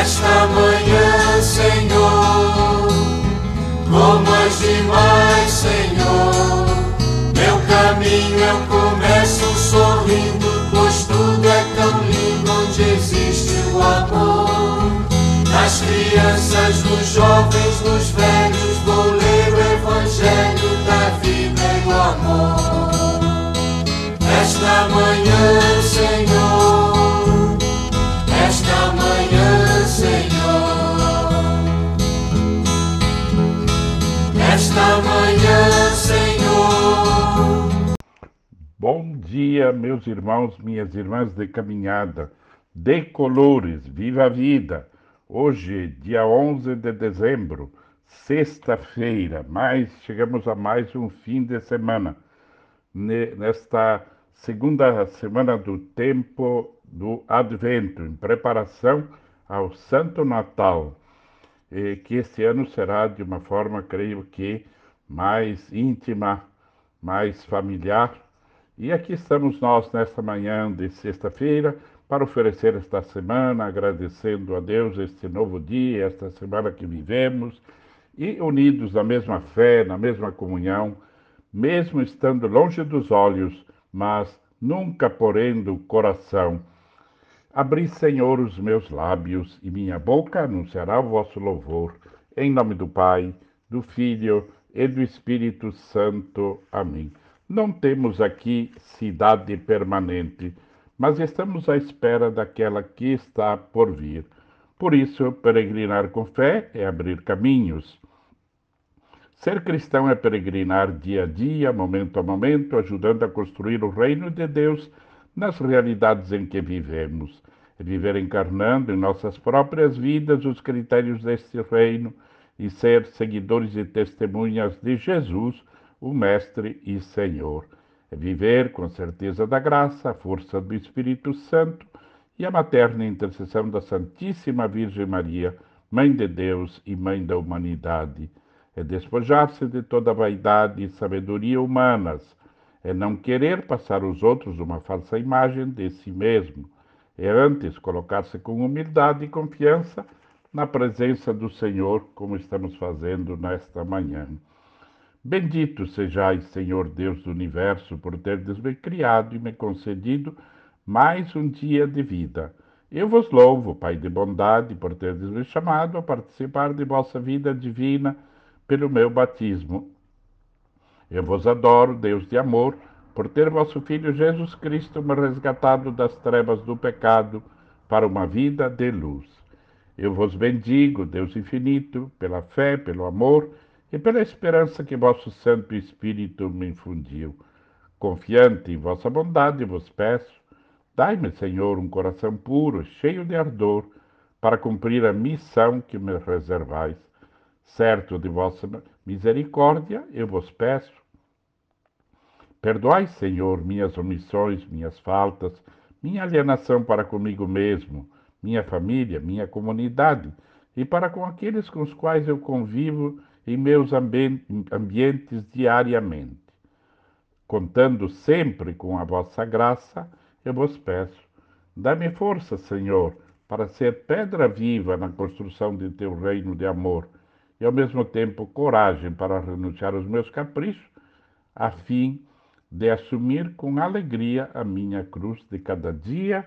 Nesta manhã, Senhor, como as demais, Senhor, meu caminho eu começo sorrindo, pois tudo é tão lindo onde existe o amor. Nas crianças, nos jovens, nos velhos, vou ler o Evangelho da vida e do amor. Esta manhã, esta manhã, Senhor. Bom dia, meus irmãos, minhas irmãs de caminhada, de colores, viva a vida! Hoje, dia 11 de dezembro, sexta-feira, mais chegamos a mais um fim de semana. Nesta segunda semana do tempo do Advento, em preparação ao Santo Natal, que este ano será de uma forma, creio que, mais íntima, mais familiar. E aqui estamos nós nesta manhã de sexta-feira para oferecer esta semana, agradecendo a Deus este novo dia, esta semana que vivemos, e unidos na mesma fé, na mesma comunhão, mesmo estando longe dos olhos, mas nunca porendo o coração. Abri, Senhor, os meus lábios, e minha boca anunciará o vosso louvor. Em nome do Pai, do Filho e do Espírito Santo. Amém. Não temos aqui cidade permanente, mas estamos à espera daquela que está por vir. Por isso, peregrinar com fé é abrir caminhos. Ser cristão é peregrinar dia a dia, momento a momento, ajudando a construir o reino de Deus nas realidades em que vivemos. É viver encarnando em nossas próprias vidas os critérios deste reino e ser seguidores e testemunhas de Jesus, o Mestre e Senhor. É viver com certeza da graça, a força do Espírito Santo e a materna intercessão da Santíssima Virgem Maria, Mãe de Deus e Mãe da humanidade. É despojar-se de toda vaidade e sabedoria humanas, é não querer passar aos outros uma falsa imagem de si mesmo, é antes colocar-se com humildade e confiança na presença do Senhor, como estamos fazendo nesta manhã. Bendito sejais, Senhor Deus do universo, por teres me criado e me concedido mais um dia de vida. Eu vos louvo, Pai de bondade, por teres me chamado a participar de vossa vida divina pelo meu batismo. Eu vos adoro, Deus de amor, por ter vosso Filho Jesus Cristo me resgatado das trevas do pecado para uma vida de luz. Eu vos bendigo, Deus infinito, pela fé, pelo amor e pela esperança que vosso Santo Espírito me infundiu. Confiante em vossa bondade, vos peço, dai-me, Senhor, um coração puro, cheio de ardor, para cumprir a missão que me reservais certo de vossa misericórdia, eu vos peço. Perdoai, Senhor, minhas omissões, minhas faltas, minha alienação para comigo mesmo, minha família, minha comunidade e para com aqueles com os quais eu convivo em meus ambientes diariamente. Contando sempre com a vossa graça, eu vos peço, dá-me força, Senhor, para ser pedra viva na construção de teu reino de amor e ao mesmo tempo coragem para renunciar aos meus caprichos, a fim de assumir com alegria a minha cruz de cada dia,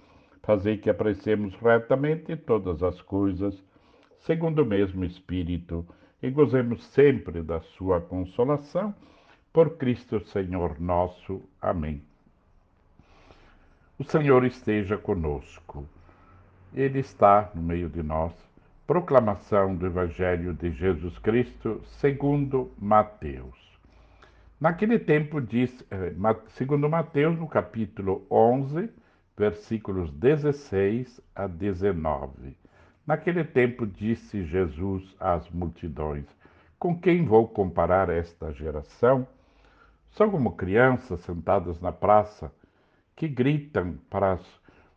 fazei que apreciemos retamente todas as coisas, segundo o mesmo Espírito, e gozemos sempre da sua consolação, por Cristo Senhor nosso. Amém. O Senhor esteja conosco. Ele está no meio de nós Proclamação do Evangelho de Jesus Cristo segundo Mateus. Naquele tempo diz, eh, segundo Mateus, no capítulo 11, versículos 16 a 19. Naquele tempo disse Jesus às multidões: Com quem vou comparar esta geração? São como crianças sentadas na praça que gritam para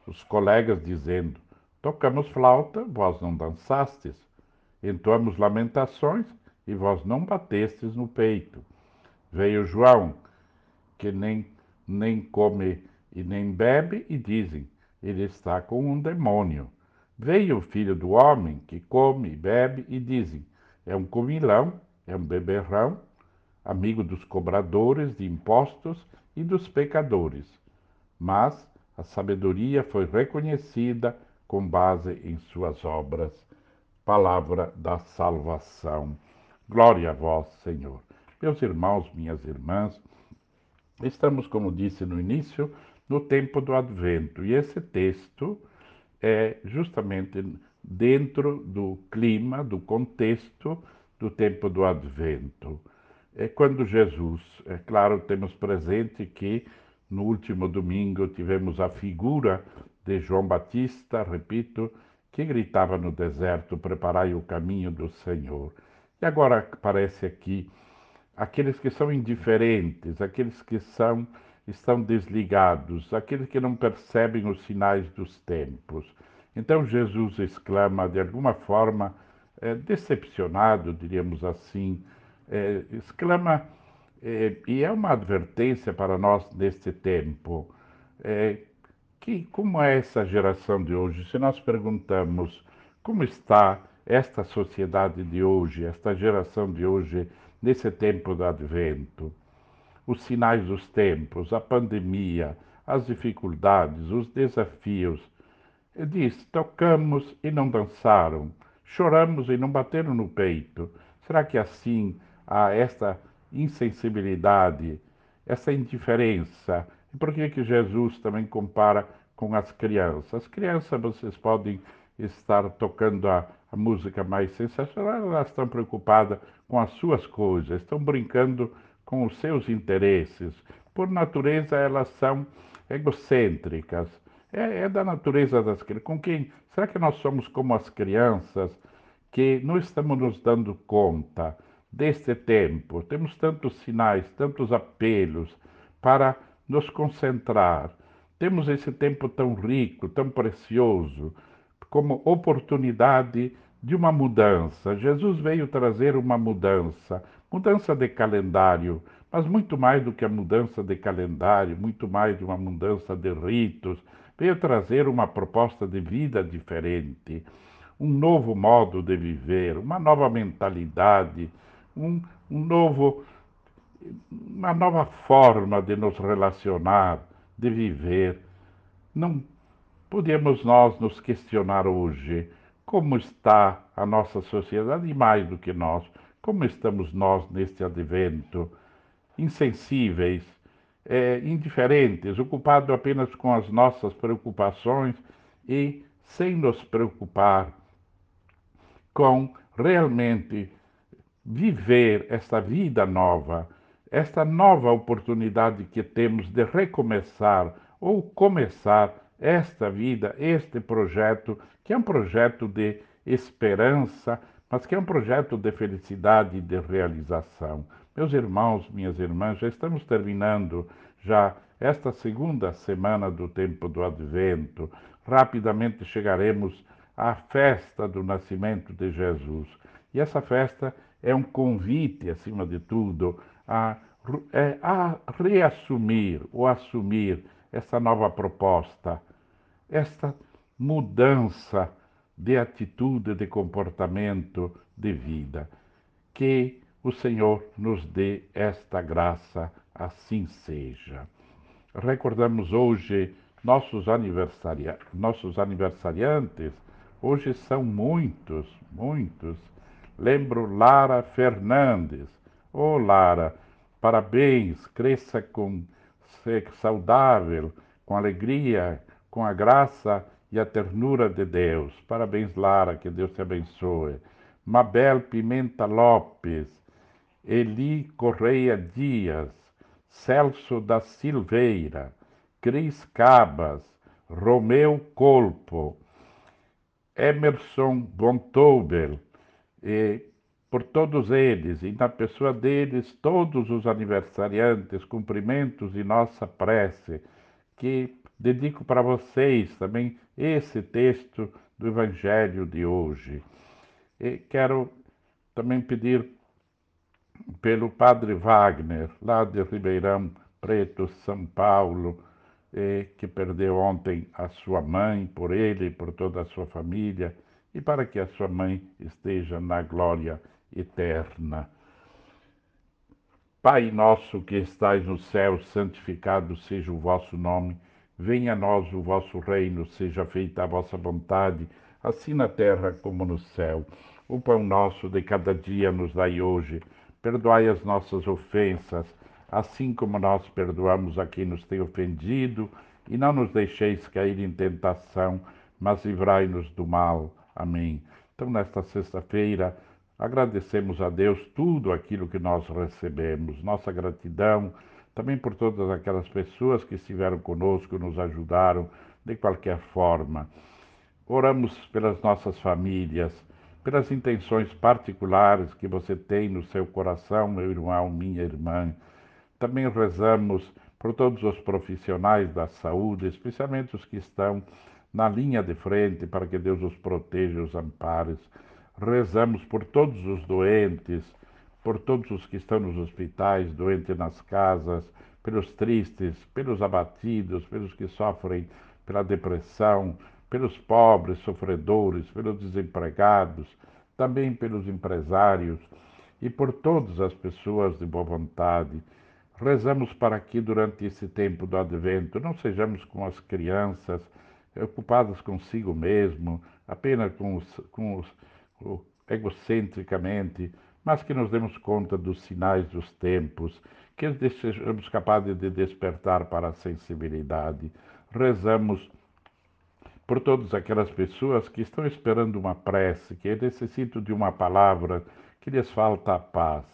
os colegas dizendo: Tocamos flauta, vós não dançastes. Entoamos lamentações e vós não batestes no peito. Veio João, que nem, nem come e nem bebe, e dizem: Ele está com um demônio. Veio o filho do homem, que come e bebe, e dizem: É um comilão, é um beberrão, amigo dos cobradores de impostos e dos pecadores. Mas a sabedoria foi reconhecida com base em suas obras. Palavra da salvação. Glória a vós, Senhor. Meus irmãos, minhas irmãs, estamos, como disse no início, no tempo do advento, e esse texto é justamente dentro do clima, do contexto do tempo do advento. É quando Jesus, é claro, temos presente que no último domingo tivemos a figura de João Batista, repito, que gritava no deserto: Preparai o caminho do Senhor. E agora aparece aqui aqueles que são indiferentes, aqueles que são estão desligados, aqueles que não percebem os sinais dos tempos. Então Jesus exclama, de alguma forma, é, decepcionado, diríamos assim, é, exclama, é, e é uma advertência para nós neste tempo, que como é essa geração de hoje? Se nós perguntamos como está esta sociedade de hoje, esta geração de hoje, nesse tempo do advento, os sinais dos tempos, a pandemia, as dificuldades, os desafios. Diz: tocamos e não dançaram, choramos e não bateram no peito. Será que assim há esta insensibilidade, essa indiferença? E por que, que Jesus também compara com as crianças? As crianças, vocês podem estar tocando a, a música mais sensacional, elas estão preocupadas com as suas coisas, estão brincando com os seus interesses. Por natureza, elas são egocêntricas. É, é, da natureza das crianças. Com quem? Será que nós somos como as crianças que não estamos nos dando conta deste tempo? Temos tantos sinais, tantos apelos para nos concentrar. Temos esse tempo tão rico, tão precioso, como oportunidade de uma mudança. Jesus veio trazer uma mudança, mudança de calendário, mas muito mais do que a mudança de calendário, muito mais de uma mudança de ritos, veio trazer uma proposta de vida diferente, um novo modo de viver, uma nova mentalidade, um, um novo, uma nova forma de nos relacionar, de viver. Não podemos nós nos questionar hoje como está a nossa sociedade e mais do que nós, como estamos nós neste advento, insensíveis, é, indiferentes, ocupados apenas com as nossas preocupações e sem nos preocupar com realmente viver esta vida nova, esta nova oportunidade que temos de recomeçar ou começar esta vida, este projeto, que é um projeto de esperança, mas que é um projeto de felicidade e de realização. Meus irmãos, minhas irmãs, já estamos terminando já esta segunda semana do tempo do Advento. Rapidamente chegaremos à festa do nascimento de Jesus. E essa festa é um convite, acima de tudo, a, é, a reassumir ou assumir essa nova proposta, esta mudança de atitude, de comportamento, de vida. Que o Senhor nos dê esta graça, assim seja. Recordamos hoje nossos, aniversaria nossos aniversariantes, hoje são muitos, muitos. Lembro Lara Fernandes. Ô oh, Lara, parabéns, cresça com ser saudável, com alegria, com a graça e a ternura de Deus. Parabéns, Lara, que Deus te abençoe. Mabel Pimenta Lopes, Eli Correia Dias, Celso da Silveira, Cris Cabas, Romeu Colpo, Emerson von Tobel, e por todos eles, e na pessoa deles, todos os aniversariantes, cumprimentos e nossa prece, que dedico para vocês também esse texto do Evangelho de hoje. E quero também pedir pelo Padre Wagner, lá de Ribeirão Preto, São Paulo, que perdeu ontem a sua mãe, por ele e por toda a sua família, e para que a sua mãe esteja na glória eterna. Pai nosso que estais no céu, santificado seja o vosso nome. Venha a nós o vosso reino, seja feita a vossa vontade, assim na terra como no céu. O pão nosso de cada dia nos dai hoje. Perdoai as nossas ofensas, assim como nós perdoamos a quem nos tem ofendido, e não nos deixeis cair em tentação, mas livrai-nos do mal. Amém. Então, nesta sexta-feira, agradecemos a Deus tudo aquilo que nós recebemos, nossa gratidão também por todas aquelas pessoas que estiveram conosco, nos ajudaram de qualquer forma. Oramos pelas nossas famílias, pelas intenções particulares que você tem no seu coração, meu irmão, minha irmã. Também rezamos por todos os profissionais da saúde, especialmente os que estão na linha de frente, para que Deus os proteja os ampare. Rezamos por todos os doentes, por todos os que estão nos hospitais, doentes nas casas, pelos tristes, pelos abatidos, pelos que sofrem pela depressão, pelos pobres sofredores, pelos desempregados, também pelos empresários e por todas as pessoas de boa vontade. Rezamos para que durante esse tempo do advento não sejamos como as crianças, ocupadas consigo mesmo, apenas com os, com os, egocentricamente, mas que nos demos conta dos sinais dos tempos, que sejamos capazes de despertar para a sensibilidade. Rezamos por todas aquelas pessoas que estão esperando uma prece, que necessitam de uma palavra, que lhes falta a paz.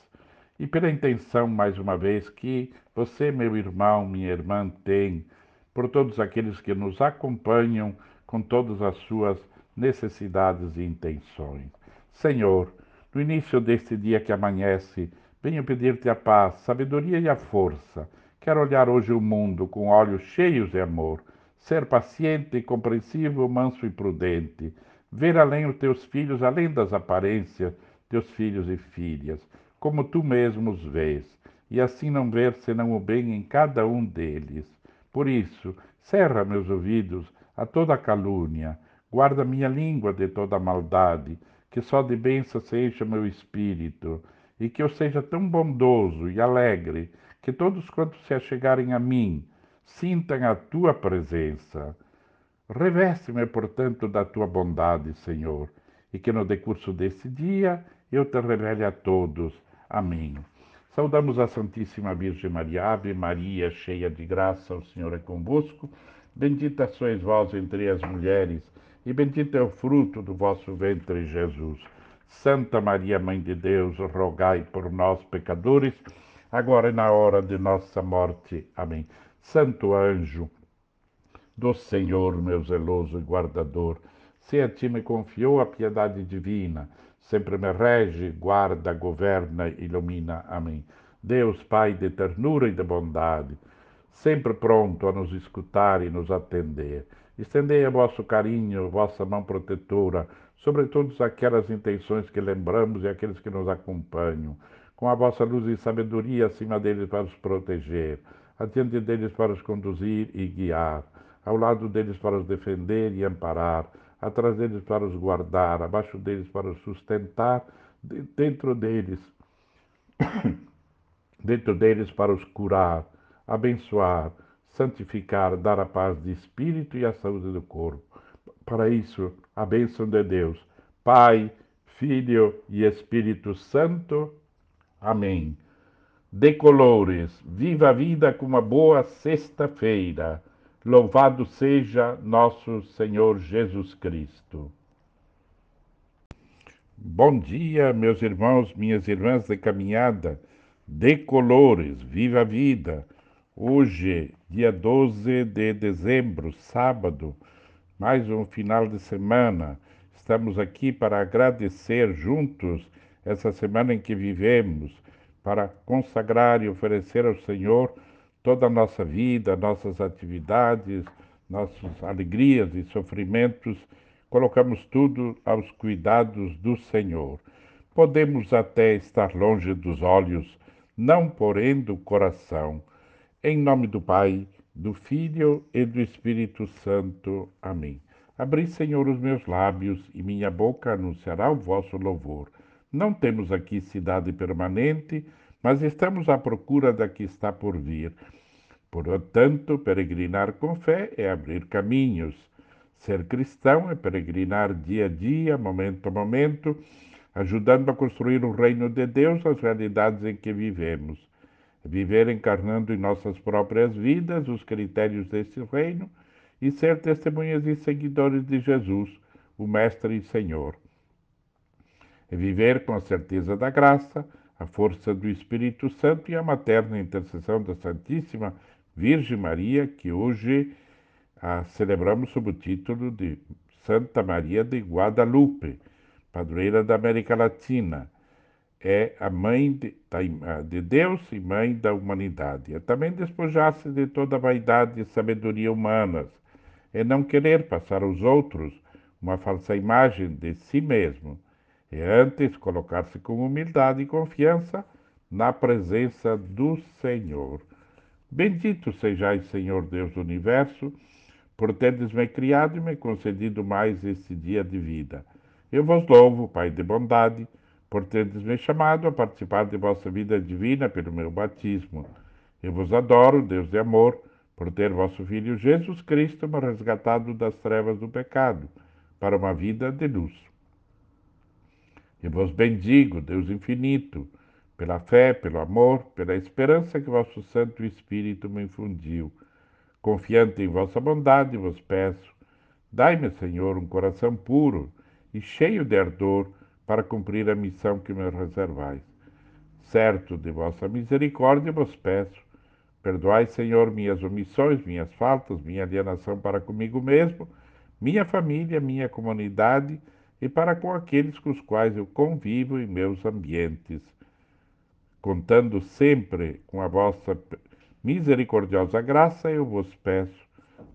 E pela intenção, mais uma vez, que você, meu irmão, minha irmã, tem, por todos aqueles que nos acompanham com todas as suas necessidades e intenções. Senhor, no início deste dia que amanhece, venho pedir-te a paz, sabedoria e a força. Quero olhar hoje o mundo com olhos cheios de amor, ser paciente compreensivo, manso e prudente, ver além os teus filhos, além das aparências, teus filhos e filhas, como tu mesmo os vês, e assim não ver senão o bem em cada um deles. Por isso, cerra meus ouvidos a toda calúnia, guarda minha língua de toda maldade, que só de bênção se encha meu espírito, e que eu seja tão bondoso e alegre, que todos quantos se achegarem a mim sintam a tua presença. Reveste-me, portanto, da tua bondade, Senhor, e que no decurso desse dia eu te revele a todos. Amém. Saudamos a Santíssima Virgem Maria, Ave Maria, cheia de graça, o Senhor é convosco. Bendita sois vós entre as mulheres e bendito é o fruto do vosso ventre, Jesus. Santa Maria, Mãe de Deus, rogai por nós, pecadores, agora e na hora de nossa morte. Amém. Santo anjo do Senhor, meu zeloso guardador, se a ti me confiou a piedade divina, sempre me rege, guarda, governa, ilumina. Amém. Deus, Pai de ternura e de bondade, sempre pronto a nos escutar e nos atender Estendei a vosso carinho, vossa mão protetora, sobre todas aquelas intenções que lembramos e aqueles que nos acompanham, com a vossa luz e sabedoria acima deles para os proteger, adiante deles para os conduzir e guiar, ao lado deles para os defender e amparar, atrás deles para os guardar, abaixo deles para os sustentar, dentro deles, dentro deles para os curar, abençoar, santificar, dar a paz de espírito e a saúde do corpo. Para isso, a bênção de Deus, Pai, Filho e Espírito Santo. Amém. Decolores, viva a vida com uma boa sexta-feira. Louvado seja nosso Senhor Jesus Cristo. Bom dia, meus irmãos, minhas irmãs de caminhada. Decolores, viva a vida. Hoje, dia 12 de dezembro, sábado, mais um final de semana. Estamos aqui para agradecer juntos essa semana em que vivemos, para consagrar e oferecer ao Senhor toda a nossa vida, nossas atividades, nossas alegrias e sofrimentos, colocamos tudo aos cuidados do Senhor. Podemos até estar longe dos olhos, não porém do coração. Em nome do Pai, do Filho e do Espírito Santo. Amém. Abri, Senhor, os meus lábios e minha boca anunciará o vosso louvor. Não temos aqui cidade permanente, mas estamos à procura da que está por vir. Portanto, peregrinar com fé é abrir caminhos. Ser cristão é peregrinar dia a dia, momento a momento, ajudando a construir o reino de Deus as realidades em que vivemos. Viver encarnando em nossas próprias vidas os critérios desse reino e ser testemunhas e seguidores de Jesus, o Mestre e Senhor. Viver com a certeza da graça, a força do Espírito Santo e a materna intercessão da Santíssima Virgem Maria, que hoje a celebramos sob o título de Santa Maria de Guadalupe, padroeira da América Latina. É a mãe de, de Deus e mãe da humanidade. É também despojar-se de toda vaidade e sabedoria humanas, é não querer passar aos outros uma falsa imagem de si mesmo. É antes colocar-se com humildade e confiança na presença do Senhor. Bendito sejais, Senhor Deus do universo, por teres me criado e me concedido mais esse dia de vida. Eu vos louvo, Pai de bondade, por teres me chamado a participar de vossa vida divina pelo meu batismo. Eu vos adoro, Deus de amor, por ter vosso Filho Jesus Cristo me resgatado das trevas do pecado, para uma vida de luz. Eu vos bendigo, Deus infinito, pela fé, pelo amor, pela esperança que vosso Santo Espírito me infundiu. Confiante em vossa bondade, vos peço, dai-me, Senhor, um coração puro e cheio de ardor para cumprir a missão que me reservais. Certo de vossa misericórdia, vos peço, perdoai, Senhor, minhas omissões, minhas faltas, minha alienação para comigo mesmo, minha família, minha comunidade e para com aqueles com os quais eu convivo em meus ambientes contando sempre com a vossa misericordiosa graça, eu vos peço,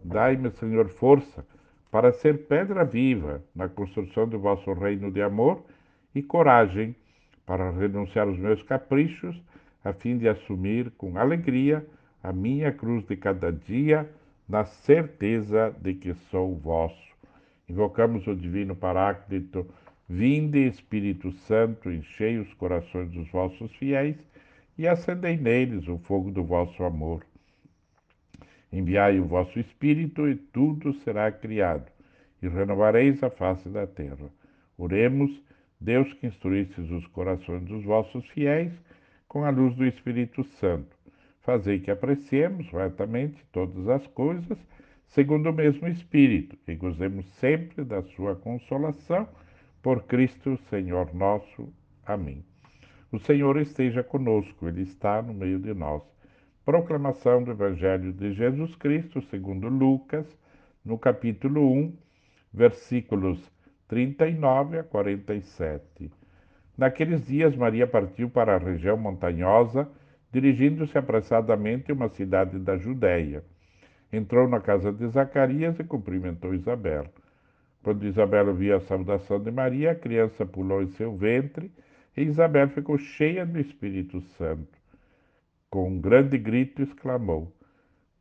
dai-me, Senhor, força para ser pedra viva na construção do vosso reino de amor e coragem para renunciar aos meus caprichos, a fim de assumir com alegria a minha cruz de cada dia, na certeza de que sou vosso. Invocamos o Divino Paráclito Vinde, Espírito Santo, enchei os corações dos vossos fiéis e acendei neles o fogo do vosso amor. Enviai o vosso Espírito e tudo será criado, e renovareis a face da terra. Oremos, Deus que instruístes os corações dos vossos fiéis com a luz do Espírito Santo. Fazei que apreciemos retamente todas as coisas, segundo o mesmo Espírito, e gozemos sempre da sua consolação por Cristo, Senhor nosso. Amém. O Senhor esteja conosco, Ele está no meio de nós. Proclamação do Evangelho de Jesus Cristo, segundo Lucas, no capítulo 1, versículos 39 a 47. Naqueles dias, Maria partiu para a região montanhosa, dirigindo-se apressadamente a uma cidade da Judéia. Entrou na casa de Zacarias e cumprimentou Isabel. Quando Isabel viu a saudação de Maria, a criança pulou em seu ventre e Isabel ficou cheia do Espírito Santo. Com um grande grito exclamou: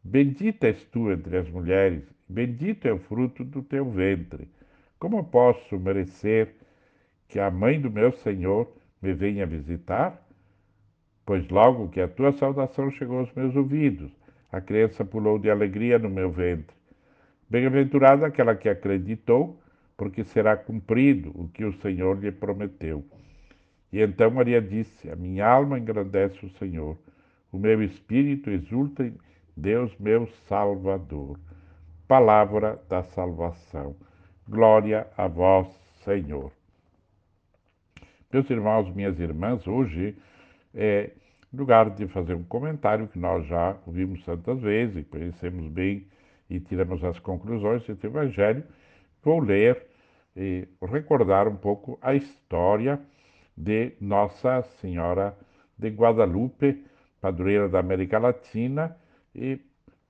Bendita és tu entre as mulheres, bendito é o fruto do teu ventre. Como posso merecer que a mãe do meu Senhor me venha visitar? Pois logo que a tua saudação chegou aos meus ouvidos, a criança pulou de alegria no meu ventre. Bem-aventurada aquela que acreditou, porque será cumprido o que o Senhor lhe prometeu. E então Maria disse: A minha alma engrandece o Senhor, o meu espírito exulta em Deus, meu Salvador. Palavra da salvação. Glória a vós, Senhor. Meus irmãos, minhas irmãs, hoje é lugar de fazer um comentário que nós já ouvimos tantas vezes conhecemos bem e tiramos as conclusões desse Evangelho, vou ler e recordar um pouco a história de Nossa Senhora de Guadalupe, padroeira da América Latina, e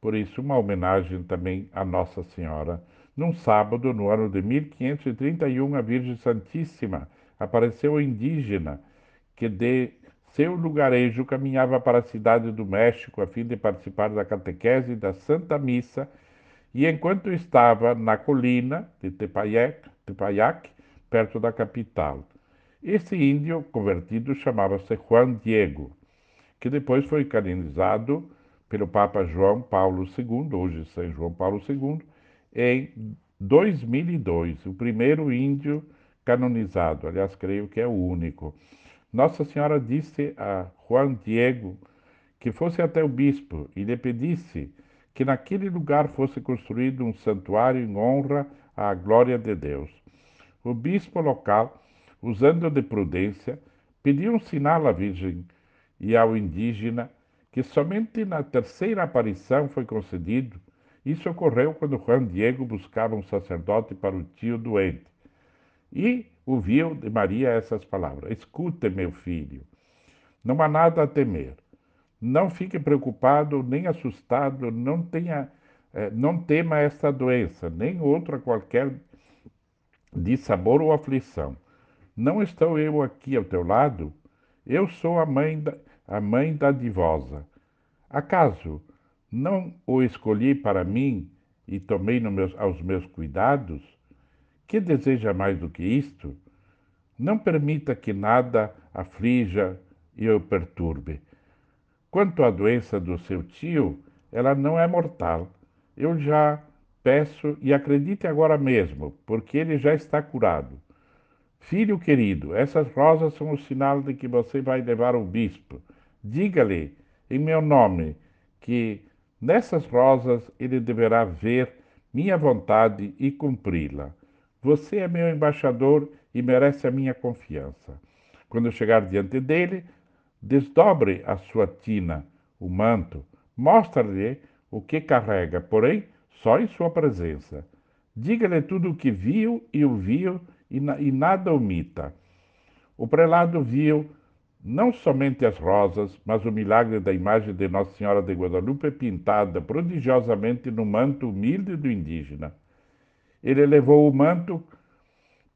por isso uma homenagem também a Nossa Senhora. Num sábado, no ano de 1531, a Virgem Santíssima apareceu indígena que de seu lugarejo caminhava para a cidade do México a fim de participar da catequese da Santa Missa e enquanto estava na colina de Tepayac, Tepayac perto da capital. Esse índio convertido chamava-se Juan Diego, que depois foi canonizado pelo Papa João Paulo II, hoje São João Paulo II, em 2002, o primeiro índio canonizado, aliás, creio que é o único. Nossa Senhora disse a Juan Diego que fosse até o bispo e lhe pedisse que naquele lugar fosse construído um santuário em honra à glória de Deus. O bispo local usando de prudência, pediu um sinal à Virgem e ao indígena, que somente na terceira aparição foi concedido. Isso ocorreu quando Juan Diego buscava um sacerdote para o tio doente. E ouviu de Maria essas palavras: Escute, meu filho, não há nada a temer. Não fique preocupado nem assustado, não tenha, eh, não tema esta doença, nem outra qualquer de sabor ou aflição. Não estou eu aqui ao teu lado? Eu sou a mãe da, a mãe da divosa. Acaso não o escolhi para mim e tomei meus, aos meus cuidados? Que deseja mais do que isto? Não permita que nada aflija e o perturbe. Quanto à doença do seu tio, ela não é mortal. Eu já peço e acredite agora mesmo, porque ele já está curado. Filho querido, essas rosas são o sinal de que você vai levar ao bispo. Diga-lhe, em meu nome, que nessas rosas ele deverá ver minha vontade e cumpri-la. Você é meu embaixador e merece a minha confiança. Quando chegar diante dele, desdobre a sua tina, o manto, mostre-lhe o que carrega, porém, só em sua presença. Diga-lhe tudo o que viu e ouviu e, na, e nada omita. O prelado viu não somente as rosas, mas o milagre da imagem de Nossa Senhora de Guadalupe pintada prodigiosamente no manto humilde do indígena. Ele levou o manto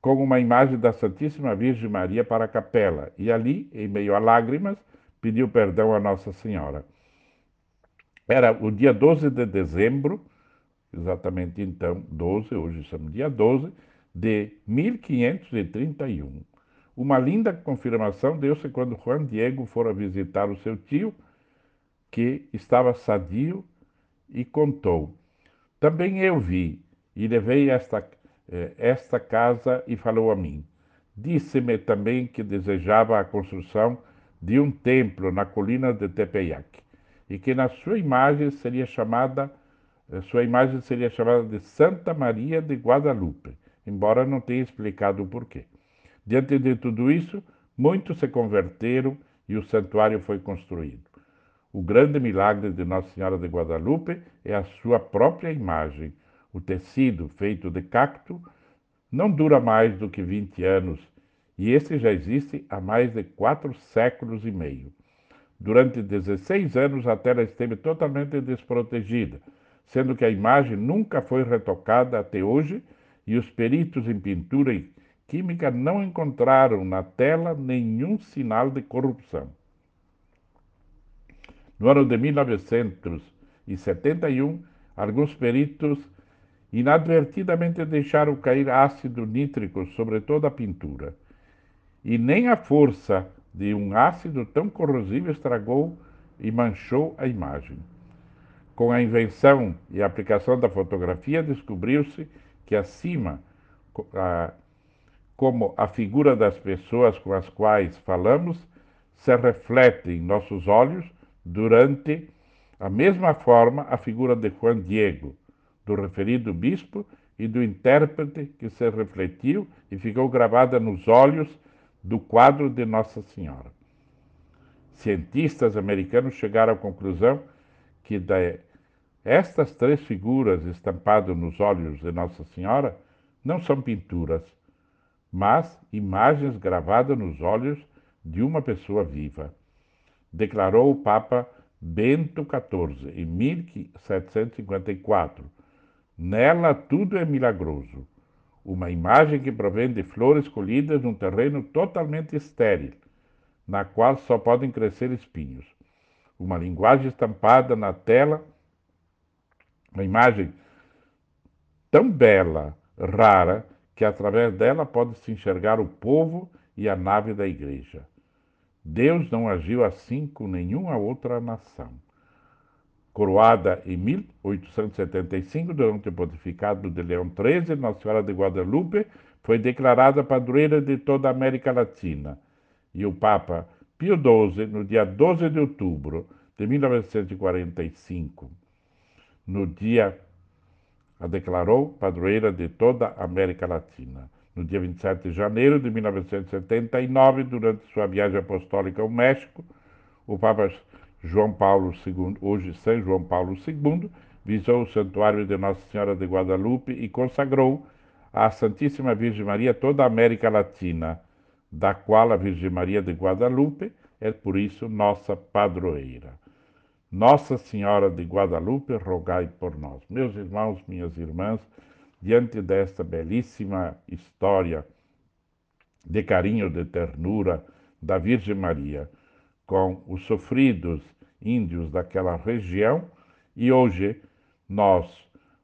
com uma imagem da Santíssima Virgem Maria para a capela e ali, em meio a lágrimas, pediu perdão a Nossa Senhora. Era o dia 12 de dezembro, exatamente então, 12, hoje estamos dia 12, de 1531. Uma linda confirmação deu-se quando Juan Diego fora visitar o seu tio, que estava sadio, e contou: Também eu vi, e levei esta, eh, esta casa e falou a mim. Disse-me também que desejava a construção de um templo na colina de Tepeyac, e que na sua imagem seria chamada eh, sua imagem seria chamada de Santa Maria de Guadalupe embora não tenha explicado o porquê. Diante de tudo isso, muitos se converteram e o santuário foi construído. O grande milagre de Nossa Senhora de Guadalupe é a sua própria imagem. O tecido feito de cacto não dura mais do que 20 anos e esse já existe há mais de quatro séculos e meio. Durante 16 anos a tela esteve totalmente desprotegida, sendo que a imagem nunca foi retocada até hoje e os peritos em pintura e química não encontraram na tela nenhum sinal de corrupção. No ano de 1971, alguns peritos inadvertidamente deixaram cair ácido nítrico sobre toda a pintura. E nem a força de um ácido tão corrosivo estragou e manchou a imagem. Com a invenção e aplicação da fotografia, descobriu-se que acima, como a figura das pessoas com as quais falamos, se reflete em nossos olhos durante a mesma forma a figura de Juan Diego, do referido bispo e do intérprete que se refletiu e ficou gravada nos olhos do quadro de Nossa Senhora. Cientistas americanos chegaram à conclusão que estas três figuras estampadas nos olhos de Nossa Senhora não são pinturas, mas imagens gravadas nos olhos de uma pessoa viva. Declarou o Papa Bento XIV em 1754. Nela tudo é milagroso. Uma imagem que provém de flores colhidas num terreno totalmente estéril, na qual só podem crescer espinhos. Uma linguagem estampada na tela, uma imagem tão bela, rara, que através dela pode-se enxergar o povo e a nave da igreja. Deus não agiu assim com nenhuma outra nação. Coroada em 1875, durante o pontificado de Leão XIII, Nossa Senhora de Guadalupe foi declarada padroeira de toda a América Latina. E o Papa Pio XII, no dia 12 de outubro de 1945, no dia a declarou padroeira de toda a América Latina. No dia 27 de janeiro de 1979, durante sua viagem apostólica ao México, o Papa João Paulo II, hoje São João Paulo II, visou o santuário de Nossa Senhora de Guadalupe e consagrou à Santíssima Virgem Maria toda a América Latina, da qual a Virgem Maria de Guadalupe é por isso nossa padroeira. Nossa Senhora de Guadalupe, rogai por nós. Meus irmãos, minhas irmãs, diante desta belíssima história de carinho, de ternura da Virgem Maria com os sofridos índios daquela região, e hoje nós,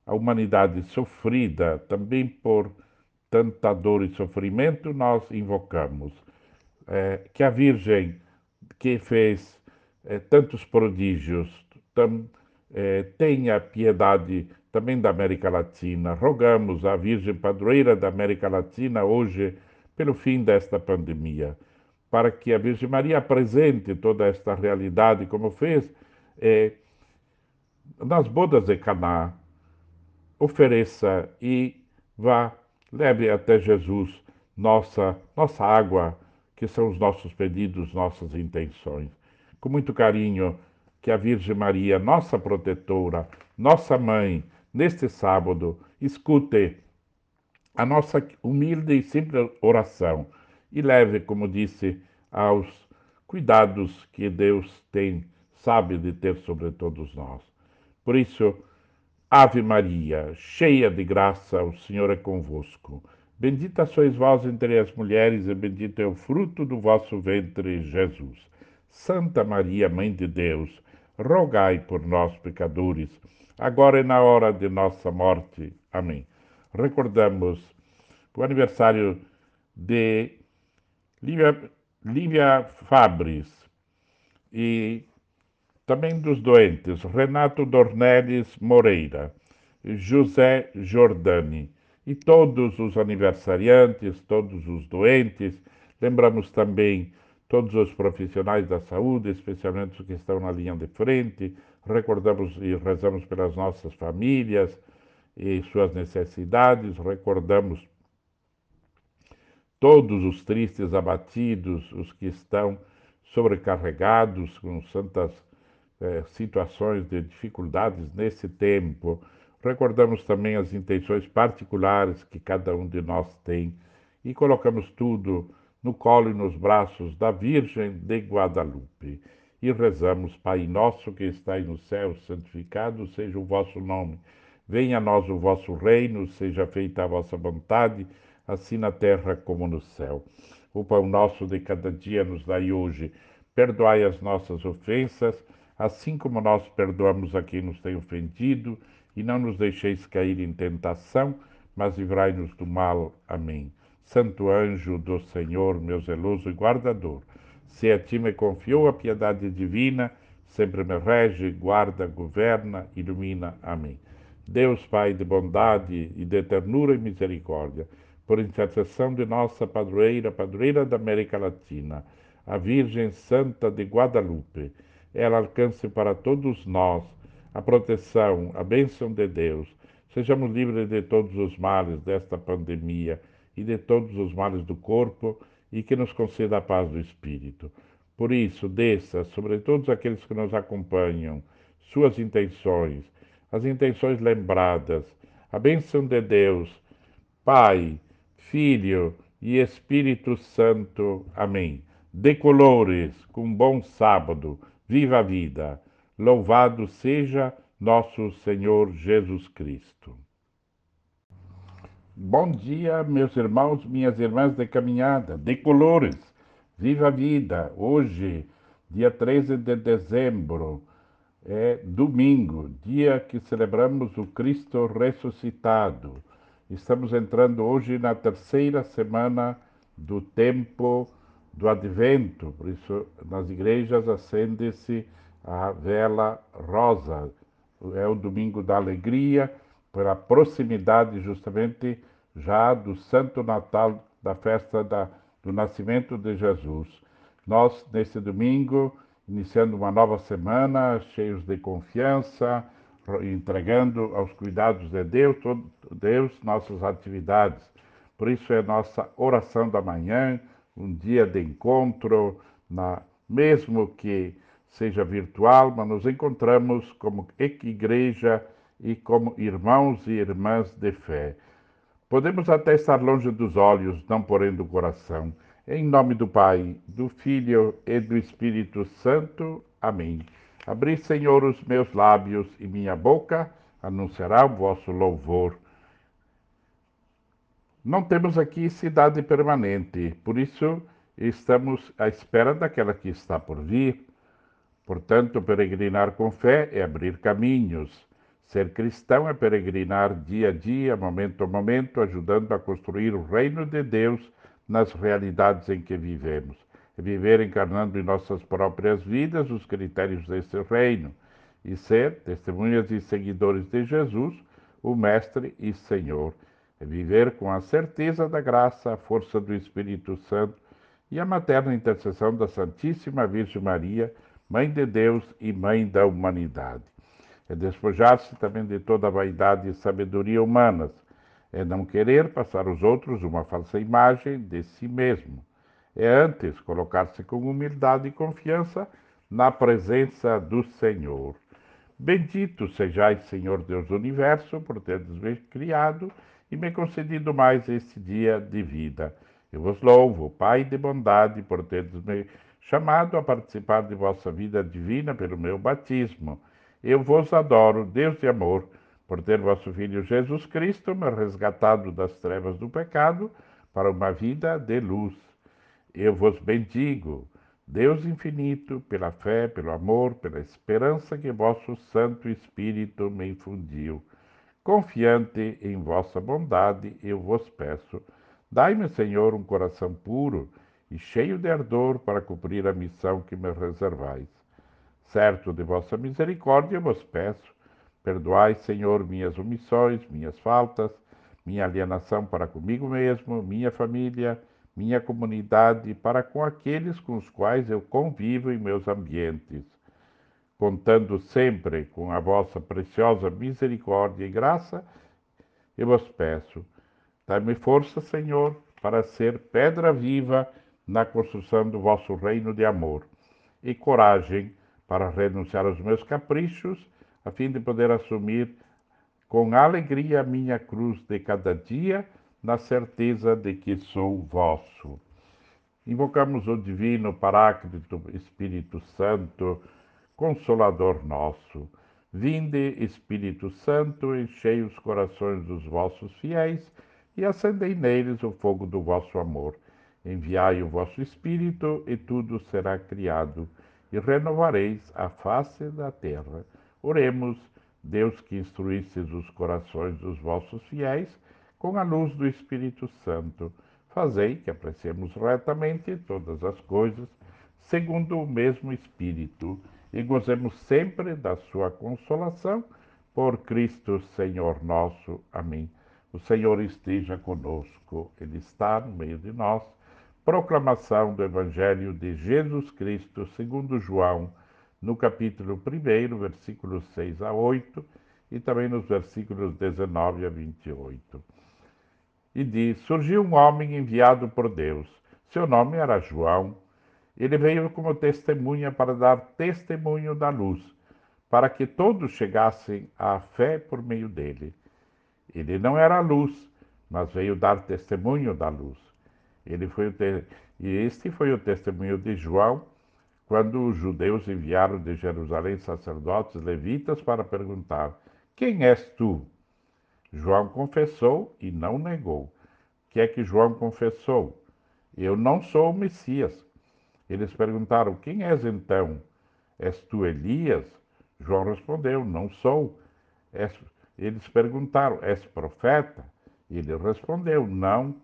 a humanidade sofrida também por tanta dor e sofrimento, nós invocamos é, que a Virgem que fez é, tantos prodígios, tam, é, tenha piedade também da América Latina. Rogamos à Virgem Padroeira da América Latina hoje pelo fim desta pandemia, para que a Virgem Maria apresente toda esta realidade, como fez é, nas bodas de Caná, ofereça e vá, leve até Jesus nossa, nossa água, que são os nossos pedidos, nossas intenções com muito carinho que a Virgem Maria, nossa protetora, nossa mãe, neste sábado, escute a nossa humilde e simples oração e leve, como disse, aos cuidados que Deus tem, sabe de ter sobre todos nós. Por isso, Ave Maria, cheia de graça, o Senhor é convosco. Bendita sois vós entre as mulheres, e bendito é o fruto do vosso ventre, Jesus. Santa Maria, Mãe de Deus, rogai por nós, pecadores, agora e na hora de nossa morte. Amém. Recordamos o aniversário de Lívia, Lívia Fabris e também dos doentes, Renato Dornelles Moreira, José Jordani e todos os aniversariantes, todos os doentes. Lembramos também todos os profissionais da saúde, especialmente os que estão na linha de frente. Recordamos e rezamos pelas nossas famílias e suas necessidades. Recordamos todos os tristes abatidos, os que estão sobrecarregados com tantas eh, situações de dificuldades nesse tempo. Recordamos também as intenções particulares que cada um de nós tem e colocamos tudo no colo e nos braços da Virgem de Guadalupe. E rezamos, Pai nosso que estais no céu, santificado seja o vosso nome. Venha a nós o vosso reino, seja feita a vossa vontade, assim na terra como no céu. O pão nosso de cada dia nos dai hoje. Perdoai as nossas ofensas, assim como nós perdoamos a quem nos tem ofendido, e não nos deixeis cair em tentação, mas livrai-nos do mal. Amém. Santo anjo do Senhor, meu zeloso guardador, se a ti me confiou a piedade divina, sempre me rege, guarda, governa, ilumina. Amém. Deus Pai de bondade e de ternura e misericórdia, por intercessão de nossa padroeira, padroeira da América Latina, a Virgem Santa de Guadalupe, ela alcance para todos nós a proteção, a bênção de Deus. Sejamos livres de todos os males desta pandemia e de todos os males do corpo, e que nos conceda a paz do Espírito. Por isso, desça sobre todos aqueles que nos acompanham suas intenções, as intenções lembradas, a bênção de Deus, Pai, Filho e Espírito Santo. Amém. Decolores, com bom sábado, viva a vida. Louvado seja nosso Senhor Jesus Cristo. Bom dia, meus irmãos, minhas irmãs de caminhada, de colores. Viva a vida. Hoje, dia 13 de dezembro, é domingo, dia que celebramos o Cristo ressuscitado. Estamos entrando hoje na terceira semana do tempo do advento, por isso nas igrejas acende-se a vela rosa. É o domingo da alegria, pela proximidade justamente já do Santo Natal, da festa da, do nascimento de Jesus. Nós, nesse domingo, iniciando uma nova semana, cheios de confiança, entregando aos cuidados de Deus, todo, Deus nossas atividades. Por isso é nossa oração da manhã, um dia de encontro, na, mesmo que seja virtual, mas nos encontramos como igreja e como irmãos e irmãs de fé. Podemos até estar longe dos olhos, não porém do coração. Em nome do Pai, do Filho e do Espírito Santo. Amém. Abri, Senhor, os meus lábios e minha boca anunciará o vosso louvor. Não temos aqui cidade permanente, por isso estamos à espera daquela que está por vir. Portanto, peregrinar com fé é abrir caminhos. Ser cristão é peregrinar dia a dia, momento a momento, ajudando a construir o reino de Deus nas realidades em que vivemos. É viver encarnando em nossas próprias vidas os critérios desse reino e ser testemunhas e seguidores de Jesus, o Mestre e Senhor. É viver com a certeza da graça, a força do Espírito Santo e a materna intercessão da Santíssima Virgem Maria, Mãe de Deus e Mãe da humanidade. É despojar-se também de toda a vaidade e sabedoria humanas é não querer passar aos outros uma falsa imagem de si mesmo. É antes colocar-se com humildade e confiança na presença do Senhor. Bendito sejais, Senhor Deus do universo, por teres me criado e me concedido mais este dia de vida. Eu vos louvo, Pai de bondade, por teres me chamado a participar de vossa vida divina pelo meu batismo. Eu vos adoro, Deus de amor por ter vosso Filho Jesus Cristo me resgatado das trevas do pecado para uma vida de luz. Eu vos bendigo, Deus infinito, pela fé, pelo amor, pela esperança que vosso Santo Espírito me infundiu. Confiante em vossa bondade, eu vos peço, dai-me, Senhor, um coração puro e cheio de ardor para cumprir a missão que me reservais. Certo de vossa misericórdia, vos peço, Perdoai, Senhor, minhas omissões, minhas faltas, minha alienação para comigo mesmo, minha família, minha comunidade, para com aqueles com os quais eu convivo em meus ambientes. Contando sempre com a vossa preciosa misericórdia e graça, eu vos peço, dai-me força, Senhor, para ser pedra viva na construção do vosso reino de amor, e coragem para renunciar aos meus caprichos a fim de poder assumir com alegria a minha cruz de cada dia, na certeza de que sou vosso. Invocamos o Divino Paráclito Espírito Santo, Consolador nosso. Vinde, Espírito Santo, enchei os corações dos vossos fiéis e acendei neles o fogo do vosso amor. Enviai o vosso Espírito, e tudo será criado, e renovareis a face da terra. Oremos, Deus que instruístes os corações dos vossos fiéis com a luz do Espírito Santo, fazei que apreciemos retamente todas as coisas, segundo o mesmo Espírito, e gozemos sempre da sua consolação, por Cristo Senhor nosso. Amém. O Senhor esteja conosco, Ele está no meio de nós. Proclamação do Evangelho de Jesus Cristo, segundo João no capítulo 1, versículos 6 a 8, e também nos versículos 19 a 28. E diz: Surgiu um homem enviado por Deus. Seu nome era João. Ele veio como testemunha para dar testemunho da luz, para que todos chegassem à fé por meio dele. Ele não era luz, mas veio dar testemunho da luz. Ele foi te... E este foi o testemunho de João quando os judeus enviaram de Jerusalém sacerdotes levitas para perguntar: Quem és tu? João confessou e não negou. O que é que João confessou? Eu não sou o Messias. Eles perguntaram: Quem és então? És tu Elias? João respondeu: Não sou. Eles perguntaram: És profeta? Ele respondeu: Não.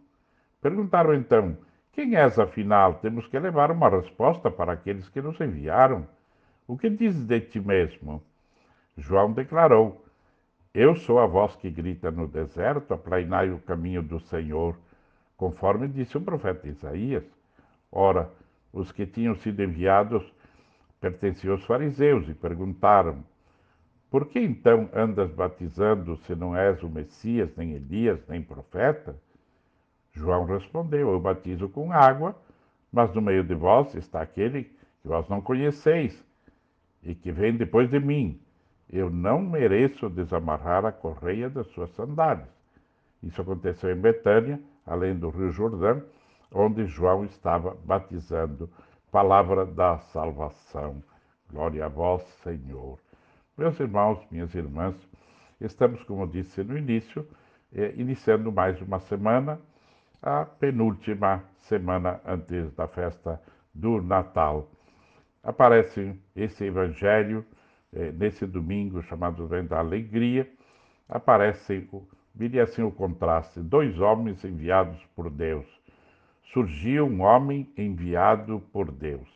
Perguntaram então: quem és, afinal? Temos que levar uma resposta para aqueles que nos enviaram. O que dizes de ti mesmo? João declarou: Eu sou a voz que grita no deserto, aplainai o caminho do Senhor, conforme disse o profeta Isaías. Ora, os que tinham sido enviados pertenciam aos fariseus e perguntaram: Por que então andas batizando se não és o Messias, nem Elias, nem profeta? João respondeu: Eu batizo com água, mas no meio de vós está aquele que vós não conheceis e que vem depois de mim. Eu não mereço desamarrar a correia das suas sandálias. Isso aconteceu em Betânia, além do Rio Jordão, onde João estava batizando. Palavra da salvação. Glória a vós, Senhor. Meus irmãos, minhas irmãs, estamos, como disse no início, eh, iniciando mais uma semana a penúltima semana antes da festa do Natal. Aparece esse evangelho eh, nesse domingo chamado Vem da Alegria. Aparece, diria assim, o contraste: dois homens enviados por Deus. Surgiu um homem enviado por Deus.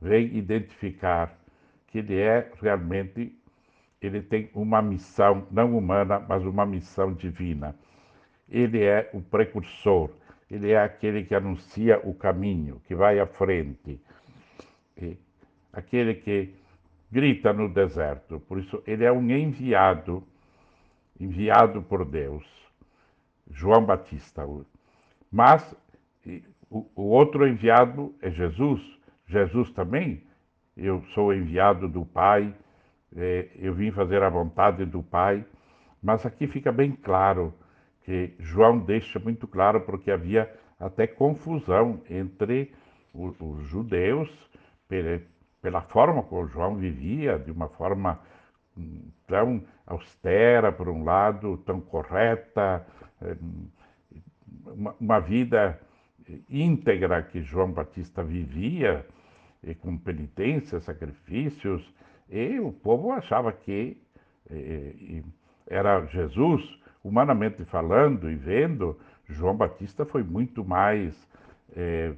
Vem identificar que ele é realmente, ele tem uma missão não humana, mas uma missão divina ele é o precursor, ele é aquele que anuncia o caminho, que vai à frente, aquele que grita no deserto. Por isso, ele é um enviado, enviado por Deus, João Batista. Mas o, outro enviado é Jesus. Jesus também, eu sou enviado do Pai, é, eu vim fazer a vontade do Pai. Mas aqui fica bem claro que João deixa muito claro, porque havia até confusão entre os, judeus, pela, forma como João vivia, de uma forma hum, tão austera, por um lado, tão correta, hum, uma, vida íntegra que João Batista vivia, com penitência, sacrifícios, e o povo achava que eh, era Jesus humanamente falando e vendo, João Batista foi muito mais é,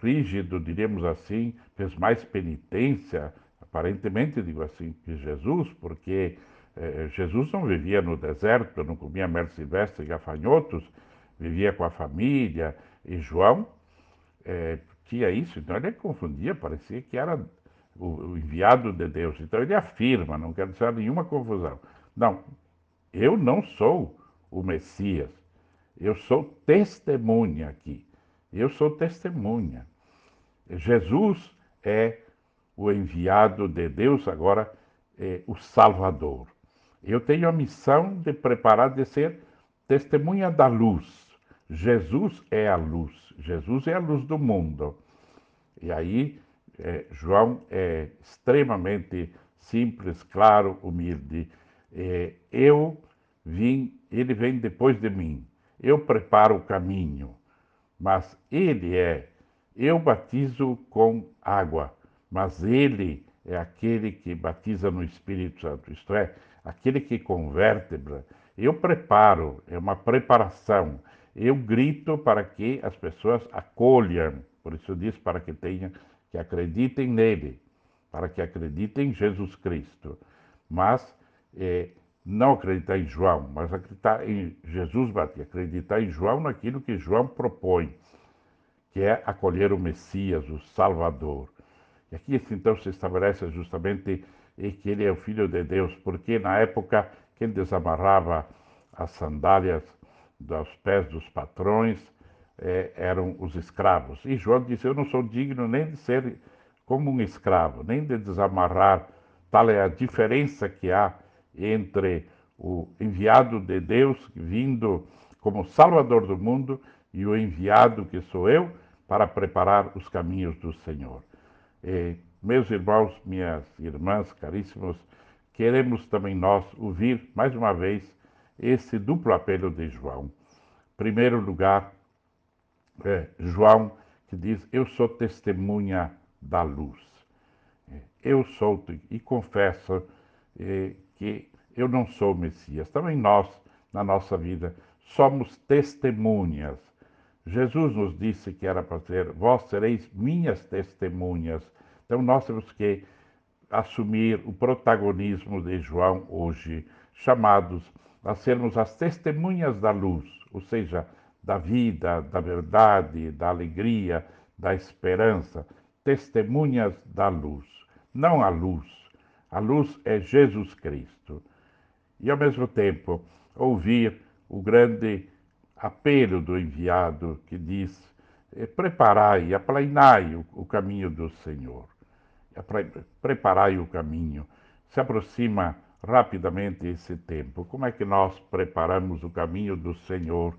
rígido, diríamos assim, fez mais penitência, aparentemente digo assim, que Jesus, porque é, Jesus não vivia no deserto, não comia mel silvestre e gafanhotos, vivia com a família, e João é, tinha isso, então ele confundia, parecia que era o, enviado de Deus. Então ele afirma, não quero dizer nenhuma confusão. Não, eu não sou o Messias. Eu sou testemunha aqui. Eu sou testemunha. Jesus é o enviado de Deus, agora é o Salvador. Eu tenho a missão de preparar, de ser testemunha da luz. Jesus é a luz. Jesus é a luz do mundo. E aí, é, João é extremamente simples, claro, humilde é, eu vim, ele vem depois de mim. Eu preparo o caminho, mas ele é. Eu batizo com água, mas ele é aquele que batiza no Espírito Santo, isto é, aquele que converte. Eu preparo, é uma preparação. Eu grito para que as pessoas acolham, por isso disse para que tenham, que acreditem nele, para que acreditem em Jesus Cristo. Mas é, não acreditar em João, mas acreditar em Jesus Batista, acreditar em João naquilo que João propõe, que é acolher o Messias, o Salvador. E aqui então se estabelece justamente que ele é o Filho de Deus, porque na época quem desamarrava as sandálias dos pés dos patrões é, eram os escravos. E João disse: Eu não sou digno nem de ser como um escravo, nem de desamarrar. Tal é a diferença que há entre o enviado de Deus vindo como Salvador do mundo e o enviado que sou eu para preparar os caminhos do Senhor. E, meus irmãos, minhas irmãs caríssimos, queremos também nós ouvir mais uma vez esse duplo apelo de João. Em primeiro lugar, é, João que diz: Eu sou testemunha da luz. Eu sou e confesso é, que eu não sou Messias. Também nós, na nossa vida, somos testemunhas. Jesus nos disse que era para ser: Vós sereis minhas testemunhas. Então nós temos que assumir o protagonismo de João hoje, chamados a sermos as testemunhas da luz, ou seja, da vida, da verdade, da alegria, da esperança, testemunhas da luz, não a luz. A luz é Jesus Cristo. E ao mesmo tempo, ouvir o grande apelo do enviado que diz: eh, preparai, aplainai o caminho do Senhor. Preparai o caminho. Se aproxima rapidamente esse tempo. Como é que nós preparamos o caminho do Senhor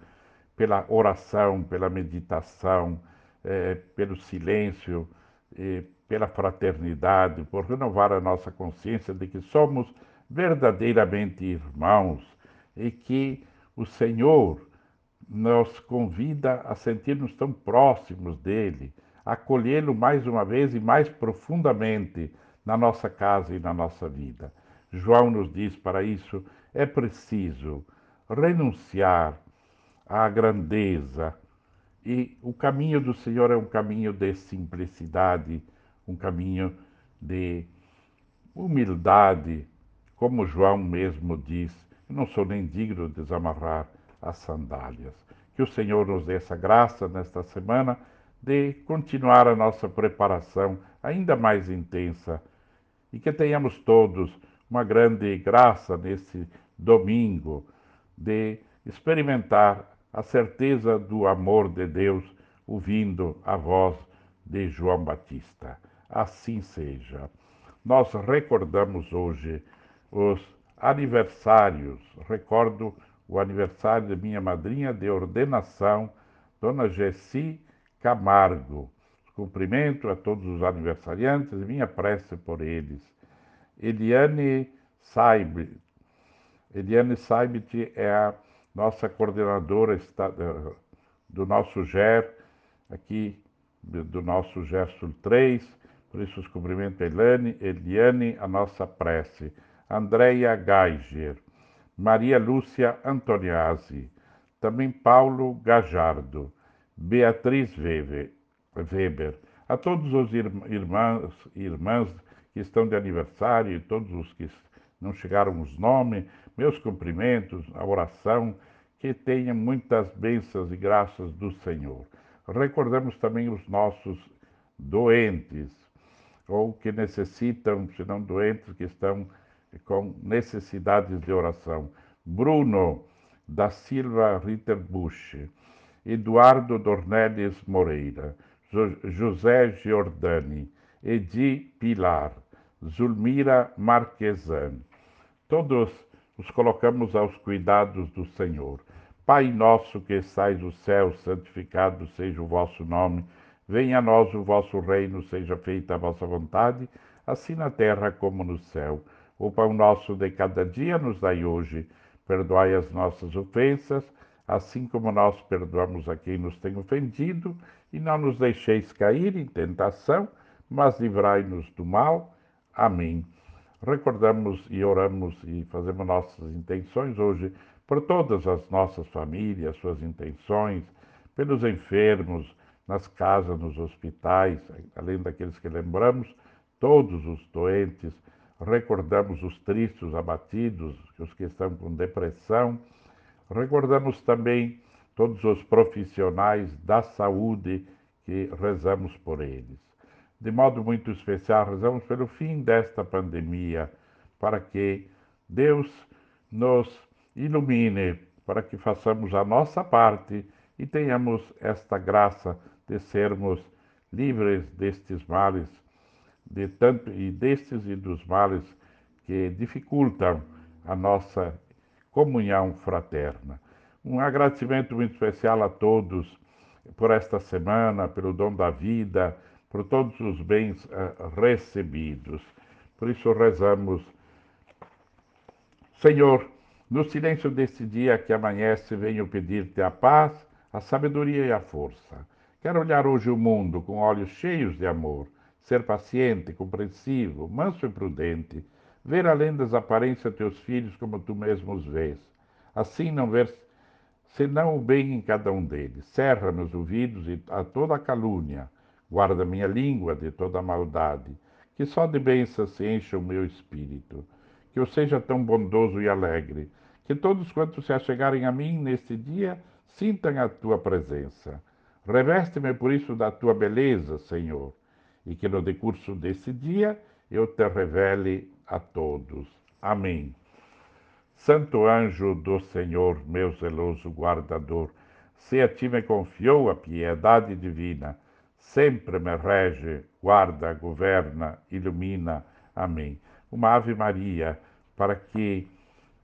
pela oração, pela meditação, eh, pelo silêncio, eh, pela fraternidade, por renovar a nossa consciência de que somos verdadeiramente irmãos e que o Senhor nos convida a sentir-nos tão próximos dele, acolhê-lo mais uma vez e mais profundamente na nossa casa e na nossa vida. João nos diz para isso é preciso renunciar à grandeza. E o caminho do Senhor é um caminho de simplicidade, um caminho de humildade, como João mesmo diz: Eu não sou nem digno de desamarrar as sandálias. Que o Senhor nos dê essa graça nesta semana de continuar a nossa preparação ainda mais intensa e que tenhamos todos uma grande graça nesse domingo de experimentar a certeza do amor de Deus ouvindo a voz de João Batista. Assim seja. Nós recordamos hoje os aniversários. Recordo o aniversário de minha madrinha de ordenação, Dona Jessi Camargo. Cumprimento a todos os aniversariantes minha prece por eles. Eliane Saib. Eliane Saibit é a nossa coordenadora eh, do nosso GER, aqui do nosso GER Sul 3, por isso os cumprimentos Eliane, Eliane, a nossa prece. Andréia Geiger, Maria Lúcia Antoniazzi, também Paulo Gajardo, Beatriz Weber, a todos os irmãos, irmãs que estão de aniversário, e todos os que não chegaram os nomes, meus cumprimentos, a oração, que tenham muitas bênçãos e graças do Senhor. Recordamos também os nossos doentes, ou que necessitam, se não doentes, que estão com necessidades de oração. Bruno da Silva Ritterbusch, Eduardo Dornelles Moreira, José Giordani, Edi Pilar, Zulmira Marquesan. Todos os colocamos aos cuidados do Senhor. Pai nosso que estais no céu, santificado seja o vosso nome. Venha a nós o vosso reino, seja feita a vossa vontade, assim na terra como no céu. O pão nosso de cada dia nos dai hoje. Perdoai as nossas ofensas, assim como nós perdoamos a quem nos tem ofendido, e não nos deixeis cair em tentação, mas livrai-nos do mal. Amém. Recordamos e oramos e fazemos nossas intenções hoje por todas as nossas famílias, suas intenções, pelos enfermos, nas casas, nos hospitais, além daqueles que lembramos, todos os doentes, recordamos os tristes, os abatidos, os que estão com depressão, recordamos também todos os profissionais da saúde que rezamos por eles. De modo muito especial, rezamos pelo fim desta pandemia, para que Deus nos ilumine, para que façamos a nossa parte e tenhamos esta graça de sermos livres destes males, de tanto e destes e dos males que dificultam a nossa comunhão fraterna. Um agradecimento muito especial a todos por esta semana, pelo dom da vida, por todos os bens uh, recebidos. Por isso rezamos, Senhor, no silêncio deste dia que amanhece, venho pedir-te a paz, a sabedoria e a força. Quero olhar hoje o mundo com olhos cheios de amor, ser paciente, compreensivo, manso e prudente, ver além das aparências teus filhos como tu mesmo os vês. Assim não ver senão o bem em cada um deles. Cerra meus ouvidos a toda calúnia, guarda minha língua de toda maldade, que só de bênçãos se encha o meu espírito. Que eu seja tão bondoso e alegre, que todos quantos se achegarem a mim neste dia sintam a tua presença. Reveste-me por isso da tua beleza, Senhor, e que no decurso desse dia eu te revele a todos. Amém. Santo anjo do Senhor, meu zeloso guardador, se a ti me confiou a piedade divina, sempre me rege, guarda, governa, ilumina. Amém. Uma Ave Maria para que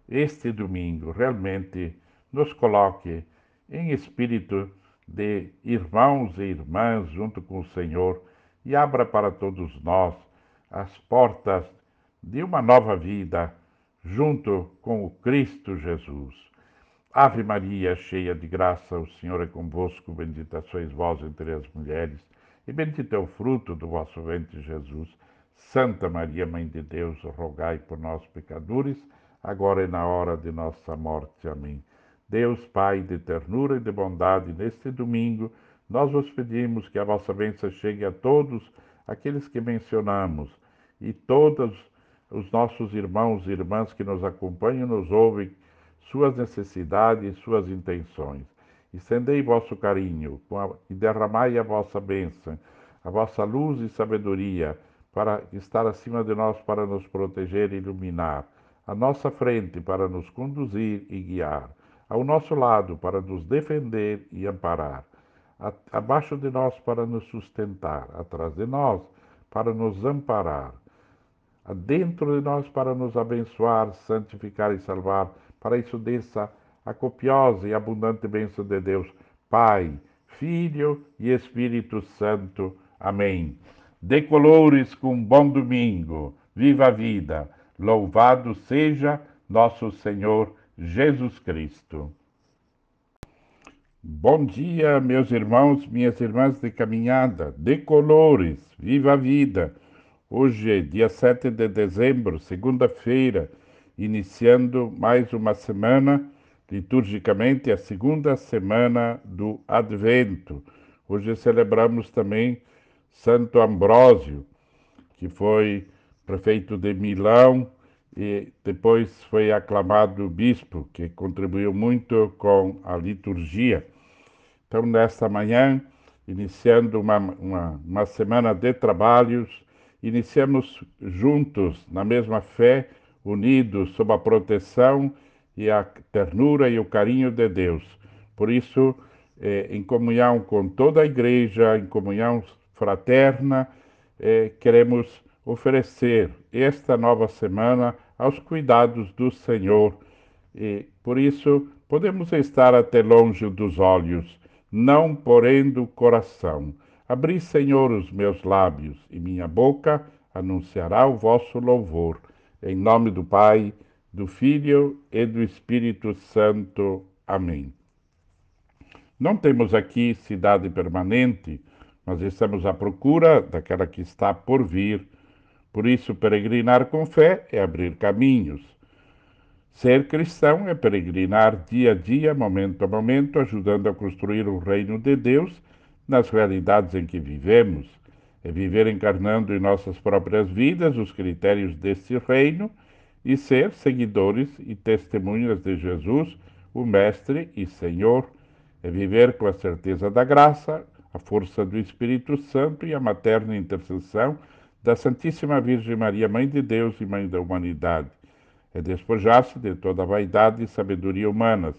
este domingo realmente nos coloque em espírito de irmãos e irmãs junto com o Senhor e abra para todos nós as portas de uma nova vida junto com o Cristo Jesus. Ave Maria, cheia de graça, o Senhor é convosco, bendita sois vós entre as mulheres, e bendito é o fruto do vosso ventre, Jesus. Santa Maria, Mãe de Deus, rogai por nós, pecadores, agora e na hora de nossa morte. Amém. Deus, Pai de ternura e de bondade, neste domingo, nós vos pedimos que a vossa bênção chegue a todos aqueles que mencionamos e todos os nossos irmãos e irmãs que nos acompanham nos ouvem suas necessidades e suas intenções. Estendei vosso carinho a, e derramai a vossa bênção, a vossa luz e sabedoria, para estar acima de nós, para nos proteger e iluminar, à nossa frente, para nos conduzir e guiar, ao nosso lado, para nos defender e amparar, abaixo de nós, para nos sustentar, atrás de nós, para nos amparar dentro de nós para nos abençoar, santificar e salvar. Para isso desça a copiosa e abundante bênção de Deus, Pai, Filho e Espírito Santo. Amém. Decolores com bom domingo. Viva a vida. Louvado seja nosso Senhor Jesus Cristo. Bom dia, meus irmãos, minhas irmãs de caminhada, decolores. Viva a vida. Hoje é dia 7 de dezembro, segunda-feira, iniciando mais uma semana, liturgicamente a segunda semana do Advento. Hoje celebramos também Santo Ambrósio, que foi prefeito de Milão e depois foi aclamado bispo, que contribuiu muito com a liturgia. Então, nesta manhã, iniciando uma, uma, uma semana de trabalhos, iniciamos juntos, na mesma fé, unidos sob a proteção e a ternura e o carinho de Deus. Por isso, eh, em comunhão com toda a igreja, em comunhão fraterna, eh, queremos oferecer esta nova semana aos cuidados do Senhor. E, por isso, podemos estar até longe dos olhos, não porém do coração. Abri, Senhor, os meus lábios, e minha boca anunciará o vosso louvor. Em nome do Pai, do Filho e do Espírito Santo. Amém. Não temos aqui cidade permanente, mas estamos à procura daquela que está por vir. Por isso, peregrinar com fé é abrir caminhos. Ser cristão é peregrinar dia a dia, momento a momento, ajudando a construir o reino de Deus nas realidades em que vivemos, é viver encarnando em nossas próprias vidas os critérios deste reino e ser seguidores e testemunhas de Jesus, o Mestre e Senhor, é viver com a certeza da graça, a força do Espírito Santo e a materna intercessão da Santíssima Virgem Maria, Mãe de Deus e Mãe da humanidade. É despojar-se de toda vaidade e sabedoria humanas,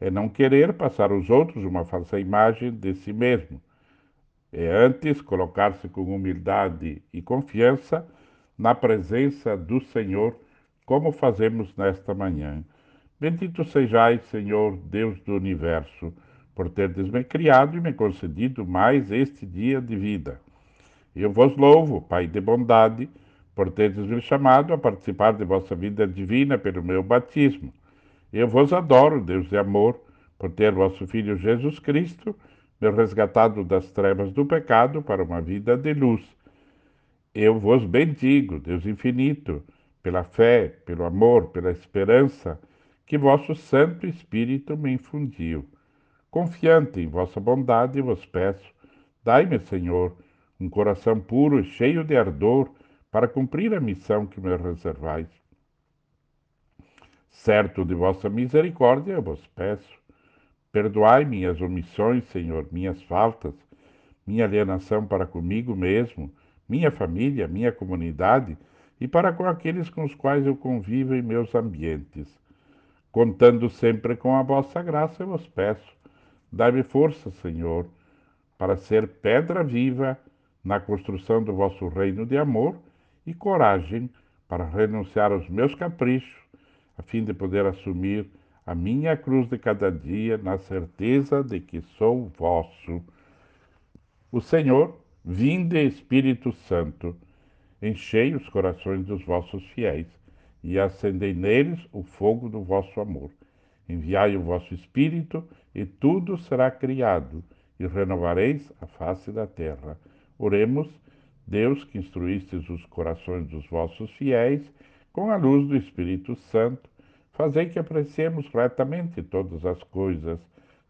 é não querer passar aos outros uma falsa imagem de si mesmo. É antes colocar-se com humildade e confiança na presença do Senhor, como fazemos nesta manhã. Bendito sejais, Senhor, Deus do universo, por terdes me criado e me concedido mais este dia de vida. Eu vos louvo, Pai de bondade, por teres me chamado a participar de vossa vida divina pelo meu batismo. Eu vos adoro, Deus de amor, por ter vosso Filho Jesus Cristo me resgatado das trevas do pecado para uma vida de luz. Eu vos bendigo, Deus infinito, pela fé, pelo amor, pela esperança que vosso Santo Espírito me infundiu. Confiante em vossa bondade, vos peço, dai-me, Senhor, um coração puro e cheio de ardor para cumprir a missão que me reservais. Certo de vossa misericórdia, eu vos peço, perdoai minhas omissões, Senhor, minhas faltas, minha alienação para comigo mesmo, minha família, minha comunidade e para com aqueles com os quais eu convivo em meus ambientes. Contando sempre com a vossa graça, eu vos peço, dai-me força, Senhor, para ser pedra viva na construção do vosso reino de amor e coragem para renunciar aos meus caprichos, a fim de poder assumir a minha cruz de cada dia na certeza de que sou vosso. O Senhor, vinde Espírito Santo, enchei os corações dos vossos fiéis e acendei neles o fogo do vosso amor. Enviai o vosso Espírito e tudo será criado e renovareis a face da terra. Oremos Deus que instruístes os corações dos vossos fiéis com a luz do Espírito Santo, fazei que apreciemos retamente todas as coisas,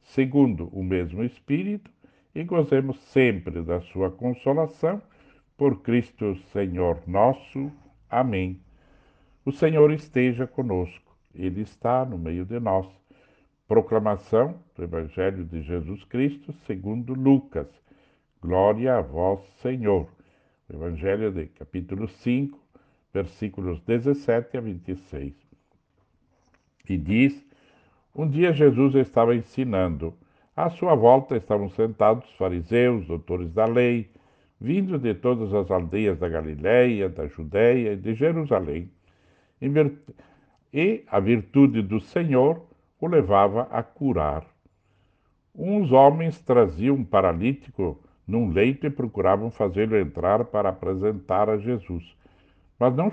segundo o mesmo Espírito, e gozemos sempre da sua consolação, por Cristo Senhor nosso. Amém. O Senhor esteja conosco, Ele está no meio de nós. Proclamação do Evangelho de Jesus Cristo segundo Lucas. Glória a vós, Senhor. Evangelho de capítulo 5, versículos 17 a 26. E diz: Um dia Jesus estava ensinando. À sua volta estavam sentados fariseus, doutores da lei, vindos de todas as aldeias da Galiléia, da Judéia e de Jerusalém. E a virtude do Senhor o levava a curar. Uns homens traziam um paralítico num leito e procuravam fazê-lo entrar para apresentar a Jesus. Mas não,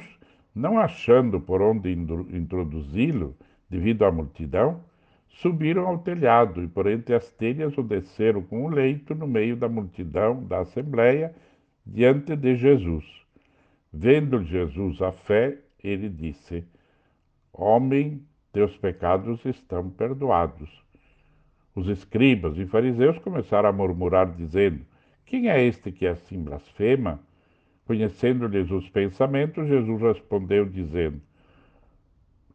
não achando por onde introduzi-lo, devido à multidão, subiram ao telhado e por entre as telhas o desceram com o leito no meio da multidão da assembleia diante de Jesus. Vendo Jesus a fé, ele disse: Homem, teus pecados estão perdoados. Os escribas e fariseus começaram a murmurar, dizendo: quem é este que assim blasfema? Conhecendo-lhes os pensamentos, Jesus respondeu, dizendo: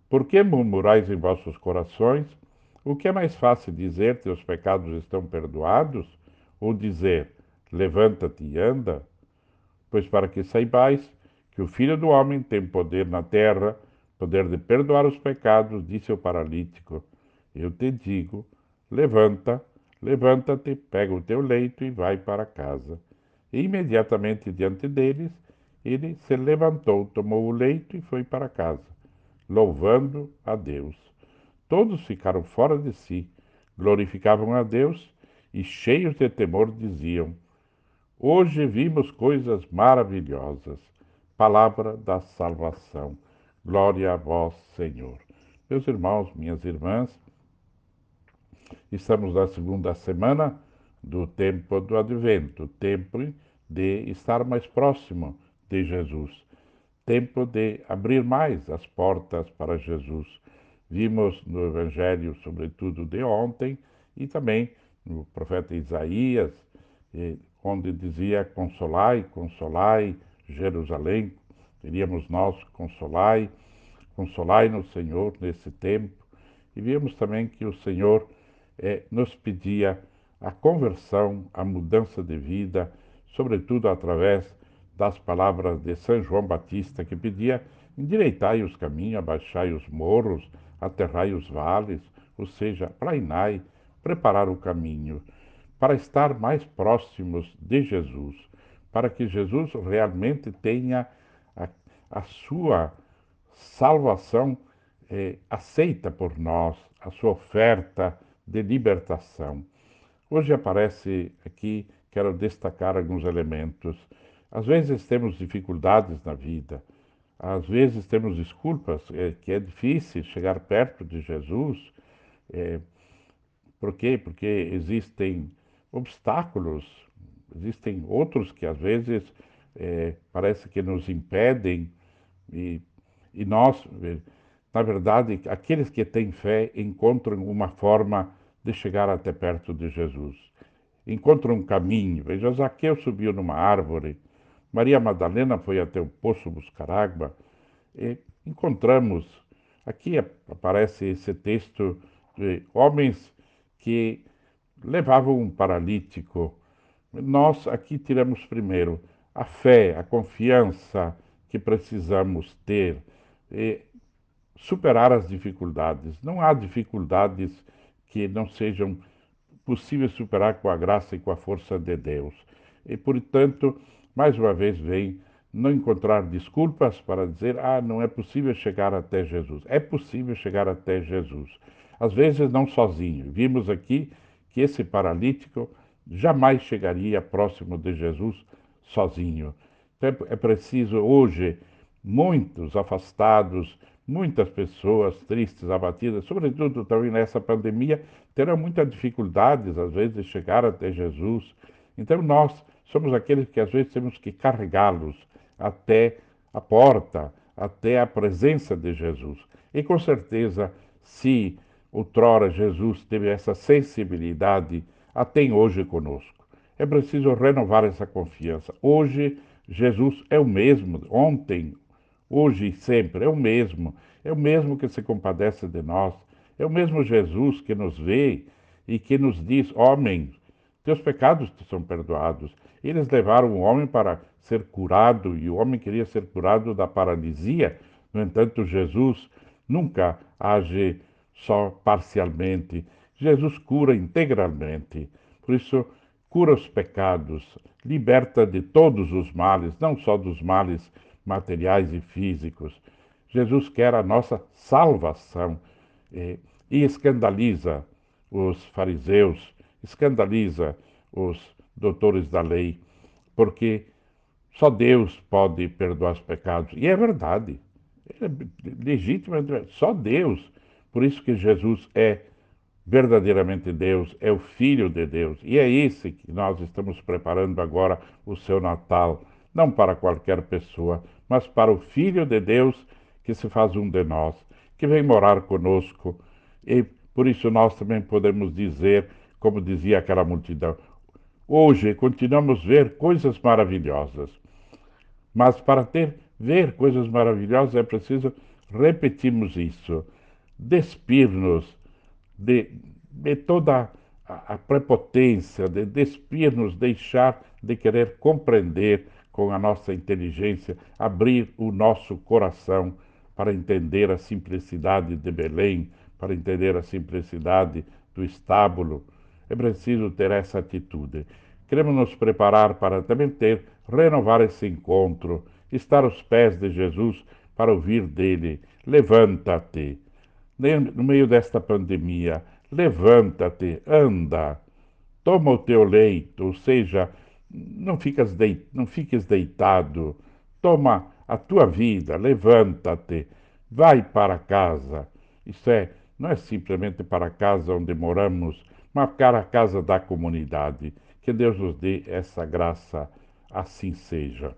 Por que murmurais em vossos corações? O que é mais fácil dizer, teus pecados estão perdoados? Ou dizer, levanta-te e anda? Pois para que saibais que o Filho do Homem tem poder na terra, poder de perdoar os pecados, disse o paralítico: Eu te digo, levanta, Levanta-te, pega o teu leito e vai para casa. E imediatamente diante deles, ele se levantou, tomou o leito e foi para casa, louvando a Deus. Todos ficaram fora de si, glorificavam a Deus e, cheios de temor, diziam: Hoje vimos coisas maravilhosas. Palavra da salvação. Glória a vós, Senhor. Meus irmãos, minhas irmãs, Estamos na segunda semana do tempo do advento, tempo de estar mais próximo de Jesus, tempo de abrir mais as portas para Jesus. Vimos no Evangelho, sobretudo de ontem, e também no profeta Isaías, onde dizia: Consolai, consolai Jerusalém, teríamos nós, consolai, consolai no Senhor nesse tempo. E vimos também que o Senhor é, nos pedia a conversão, a mudança de vida, sobretudo através das palavras de São João Batista, que pedia: endireitai os caminhos, abaixai os morros, aterrai os vales, ou seja, plainai, preparar o caminho, para estar mais próximos de Jesus, para que Jesus realmente tenha a, a sua salvação eh, aceita por nós, a sua oferta de libertação. Hoje aparece aqui, quero destacar alguns elementos. Às vezes temos dificuldades na vida, às vezes temos desculpas, é, que é difícil chegar perto de Jesus. É, por quê? Porque existem obstáculos, existem outros que às vezes é, parece que nos impedem e, e nós, na verdade, aqueles que têm fé encontram uma forma de chegar até perto de Jesus. Encontram um caminho. Veja, Zaqueu subiu numa árvore, Maria Madalena foi até o poço buscar água, e encontramos, aqui aparece esse texto de homens que levavam um paralítico. Nós aqui tiramos primeiro a fé, a confiança que precisamos ter, e superar as dificuldades. Não há dificuldades que não sejam possíveis superar com a graça e com a força de Deus. E, portanto, mais uma vez vem não encontrar desculpas para dizer, ah, não é possível chegar até Jesus. É possível chegar até Jesus. Às vezes não sozinho. Vimos aqui que esse paralítico jamais chegaria próximo de Jesus sozinho. Então, é preciso hoje muitos afastados, Muitas pessoas tristes, abatidas, sobretudo também nessa pandemia, terão muitas dificuldades, às vezes, de chegar até Jesus. Então, nós somos aqueles que, às vezes, temos que carregá-los até a porta, até a presença de Jesus. E, com certeza, se outrora Jesus teve essa sensibilidade, a tem hoje conosco. É preciso renovar essa confiança. Hoje, Jesus é o mesmo, ontem, hoje e sempre, é o mesmo. É o mesmo que se compadece de nós. É o mesmo Jesus que nos vê e que nos diz: Homem, teus pecados te são perdoados. Eles levaram o homem para ser curado e o homem queria ser curado da paralisia. No entanto, Jesus nunca age só parcialmente. Jesus cura integralmente. Por isso, cura os pecados, liberta de todos os males, não só dos males materiais e físicos. Jesus quer a nossa salvação e, e escandaliza os fariseus, escandaliza os doutores da lei, porque só Deus pode perdoar os pecados. E é verdade, é legítimo, só Deus. Por isso que Jesus é verdadeiramente Deus, é o Filho de Deus. E é esse que nós estamos preparando agora o seu Natal não para qualquer pessoa, mas para o Filho de Deus que se faz um de nós, que vem morar conosco. E por isso nós também podemos dizer, como dizia aquela multidão, hoje continuamos a ver coisas maravilhosas. Mas para ter ver coisas maravilhosas é preciso repetirmos isso, despir-nos de, de toda a, a prepotência, de despir-nos, deixar de querer compreender com a nossa inteligência, abrir o nosso coração para entender a simplicidade de Belém, para entender a simplicidade do estábulo. É preciso ter essa atitude. Queremos nos preparar para também ter, renovar esse encontro, estar aos pés de Jesus para ouvir dele: levanta-te. No meio desta pandemia, levanta-te, anda, toma o teu leito, ou seja, não, ficas de, não fiques deitado, toma a tua vida, levanta-te, vai para casa. Isso é, não é simplesmente para casa onde moramos, mas para a casa da comunidade. Que Deus nos dê essa graça, assim seja.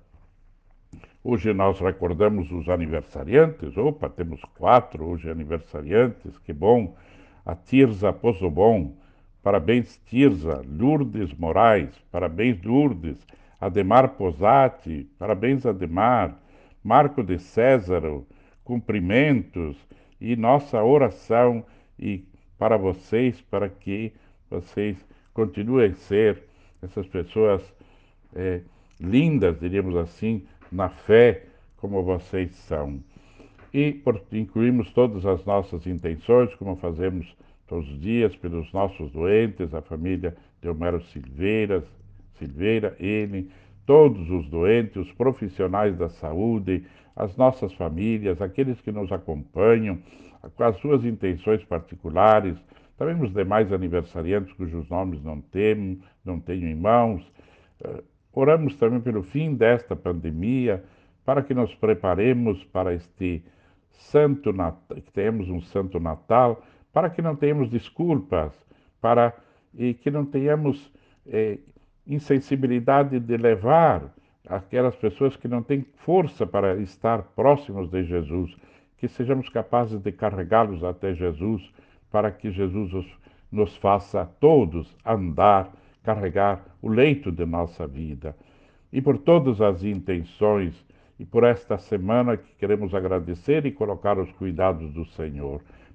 Hoje nós recordamos os aniversariantes. Opa, temos quatro hoje aniversariantes, que bom. A Tirza Pozobon, Parabéns, Tirza, Lourdes Moraes, parabéns, Lourdes, Ademar Posati, parabéns, Ademar, Marco de Césaro, cumprimentos. E nossa oração e para vocês, para que vocês continuem a ser essas pessoas é, lindas, diríamos assim, na fé, como vocês são. E por, incluímos todas as nossas intenções, como fazemos todos os dias pelos nossos doentes, a família de Homero Silveira, Silveira, ele, todos os doentes, os profissionais da saúde, as nossas famílias, aqueles que nos acompanham, com as suas intenções particulares, também os demais aniversariantes cujos nomes não tenho, não tenho em mãos. Uh, oramos também pelo fim desta pandemia, para que nos preparemos para este santo Natal, que tenhamos um santo Natal, para que não tenhamos desculpas, para e que não tenhamos eh, insensibilidade de levar aquelas pessoas que não têm força para estar próximos de Jesus, que sejamos capazes de carregá-los até Jesus, para que Jesus os, nos faça todos andar, carregar o leito de nossa vida. E por todas as intenções, e por esta semana que queremos agradecer e colocar os cuidados do Senhor.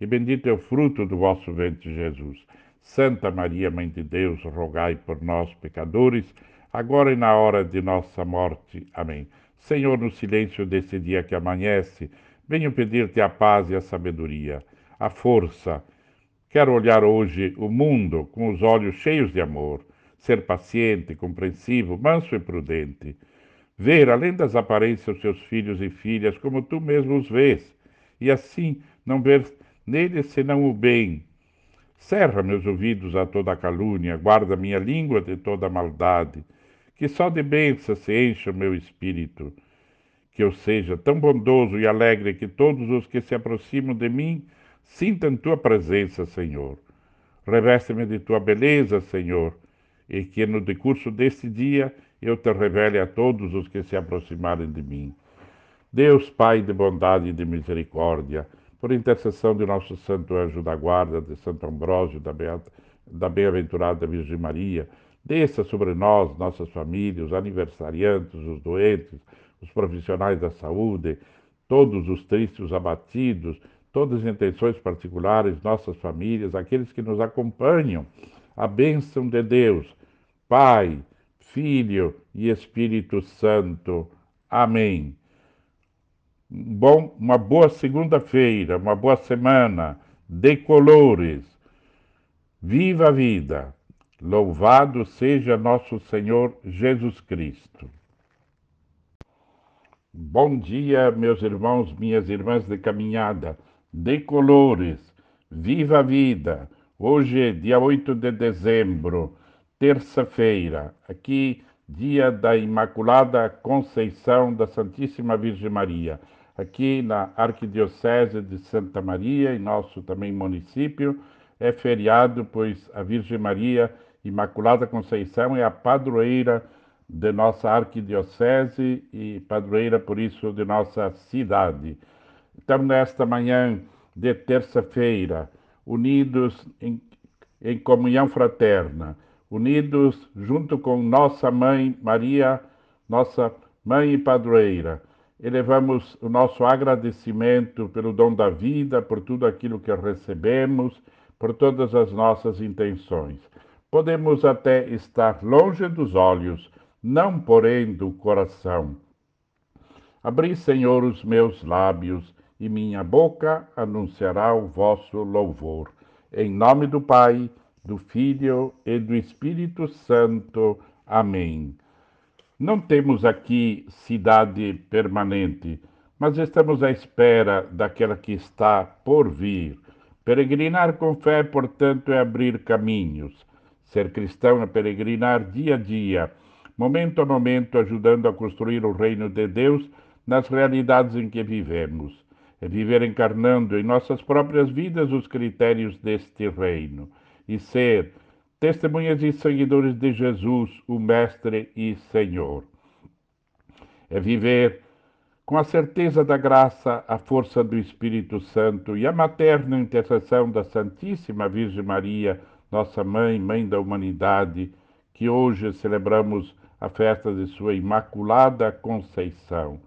e bendito é o fruto do vosso ventre, Jesus. Santa Maria, Mãe de Deus, rogai por nós, pecadores, agora e na hora de nossa morte. Amém. Senhor, no silêncio desse dia que amanhece, venho pedir-te a paz e a sabedoria, a força. Quero olhar hoje o mundo com os olhos cheios de amor, ser paciente, compreensivo, manso e prudente. Ver, além das aparências, os seus filhos e filhas como tu mesmo os vês, e assim não ver neles senão o bem, Cerra meus ouvidos a toda calúnia, guarda minha língua de toda maldade, que só de bênçãos se encha o meu espírito. Que eu seja tão bondoso e alegre que todos os que se aproximam de mim sintam tua presença, Senhor. Reveste-me de tua beleza, Senhor, e que no decurso deste dia eu te revele a todos os que se aproximarem de mim. Deus, Pai de bondade e de misericórdia, por intercessão de nosso santo anjo da guarda, de Santo Ambrósio, da bem-aventurada Virgem Maria, desça sobre nós, nossas famílias, os aniversariantes, os doentes, os profissionais da saúde, todos os tristes, os abatidos, todas as intenções particulares, nossas famílias, aqueles que nos acompanham. A bênção de Deus, Pai, Filho e Espírito Santo. Amém bom, uma boa segunda-feira, uma boa semana de colores. Viva a vida! Louvado seja nosso Senhor Jesus Cristo. Bom dia, meus irmãos, minhas irmãs de caminhada, de colores. Viva a vida! Hoje é dia 8 de dezembro, terça-feira. Aqui, dia da Imaculada Conceição da Santíssima Virgem Maria aqui na Arquidiocese de Santa Maria, em nosso também município, é feriado, pois a Virgem Maria Imaculada Conceição é a padroeira de nossa arquidiocese e padroeira, por isso, de nossa cidade. Estamos nesta manhã de terça-feira, unidos em, em comunhão fraterna, unidos junto com nossa mãe Maria, nossa mãe e padroeira, elevamos o nosso agradecimento pelo dom da vida, por tudo aquilo que recebemos, por todas as nossas intenções. Podemos até estar longe dos olhos, não porém do coração. Abri, Senhor, os meus lábios, e minha boca anunciará o vosso louvor. Em nome do Pai, do Filho e do Espírito Santo. Amém. Não temos aqui cidade permanente, mas estamos à espera daquela que está por vir. Peregrinar com fé, portanto, é abrir caminhos. Ser cristão é peregrinar dia a dia, momento a momento, ajudando a construir o reino de Deus nas realidades em que vivemos. É viver encarnando em nossas próprias vidas os critérios deste reino e ser testemunhas e seguidores de Jesus, o Mestre e Senhor. É viver com a certeza da graça, a força do Espírito Santo e a materna intercessão da Santíssima Virgem Maria, nossa mãe, mãe da humanidade, que hoje celebramos a festa de sua Imaculada Conceição.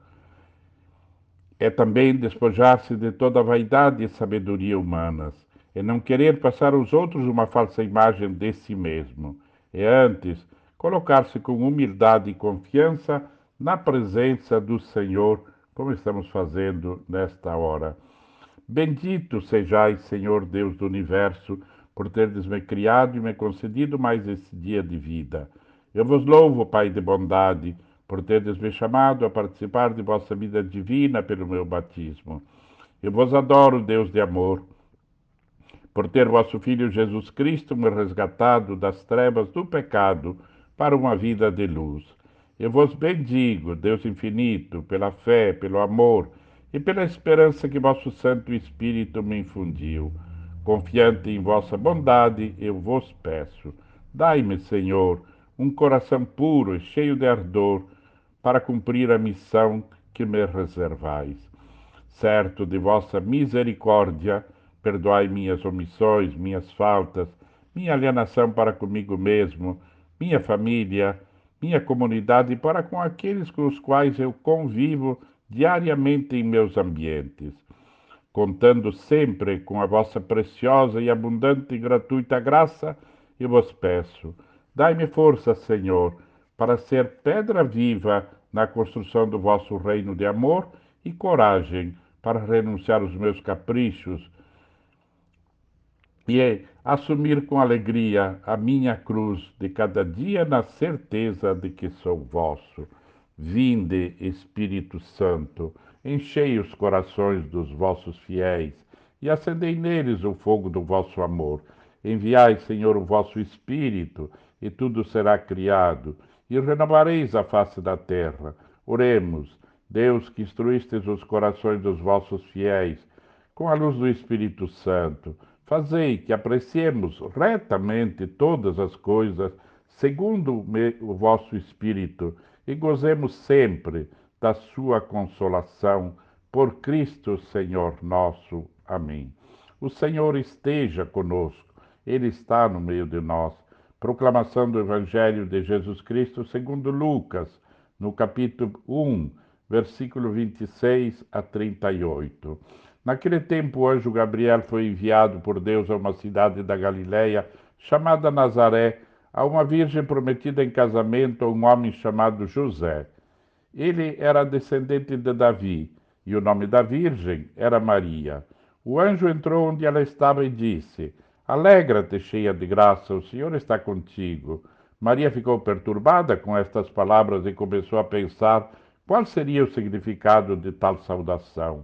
É também despojar-se de toda vaidade e sabedoria humanas é não querer passar aos outros uma falsa imagem de si mesmo. É antes colocar-se com humildade e confiança na presença do Senhor, como estamos fazendo nesta hora. Bendito sejais, Senhor Deus do universo, por teres me criado e me concedido mais esse dia de vida. Eu vos louvo, Pai de bondade, por teres me chamado a participar de vossa vida divina pelo meu batismo. Eu vos adoro, Deus de amor, por ter vosso Filho Jesus Cristo me resgatado das trevas do pecado para uma vida de luz. Eu vos bendigo, Deus infinito, pela fé, pelo amor e pela esperança que vosso Santo Espírito me infundiu. Confiante em vossa bondade, eu vos peço. Dai-me, Senhor, um coração puro e cheio de ardor para cumprir a missão que me reservais. Certo de vossa misericórdia, perdoai minhas omissões, minhas faltas, minha alienação para comigo mesmo, minha família, minha comunidade e para com aqueles com os quais eu convivo diariamente em meus ambientes, contando sempre com a vossa preciosa e abundante e gratuita graça, eu vos peço, dai-me força, Senhor, para ser pedra viva na construção do vosso reino de amor e coragem para renunciar aos meus caprichos e assumir com alegria a minha cruz de cada dia na certeza de que sou vosso. Vinde, Espírito Santo, enchei os corações dos vossos fiéis e acendei neles o fogo do vosso amor. Enviai, Senhor, o vosso Espírito, e tudo será criado, e renovareis a face da terra. Oremos, Deus que instruístes os corações dos vossos fiéis, com a luz do Espírito Santo, fazei que apreciemos retamente todas as coisas, segundo o vosso Espírito, e gozemos sempre da sua consolação. Por Cristo, Senhor nosso. Amém. O Senhor esteja conosco, Ele está no meio de nós. Proclamação do Evangelho de Jesus Cristo segundo Lucas, no capítulo 1, versículo 26 a 38. Naquele tempo, o anjo Gabriel foi enviado por Deus a uma cidade da Galiléia chamada Nazaré, a uma virgem prometida em casamento a um homem chamado José. Ele era descendente de Davi, e o nome da virgem era Maria. O anjo entrou onde ela estava e disse: Alegra-te, cheia de graça, o Senhor está contigo. Maria ficou perturbada com estas palavras e começou a pensar qual seria o significado de tal saudação.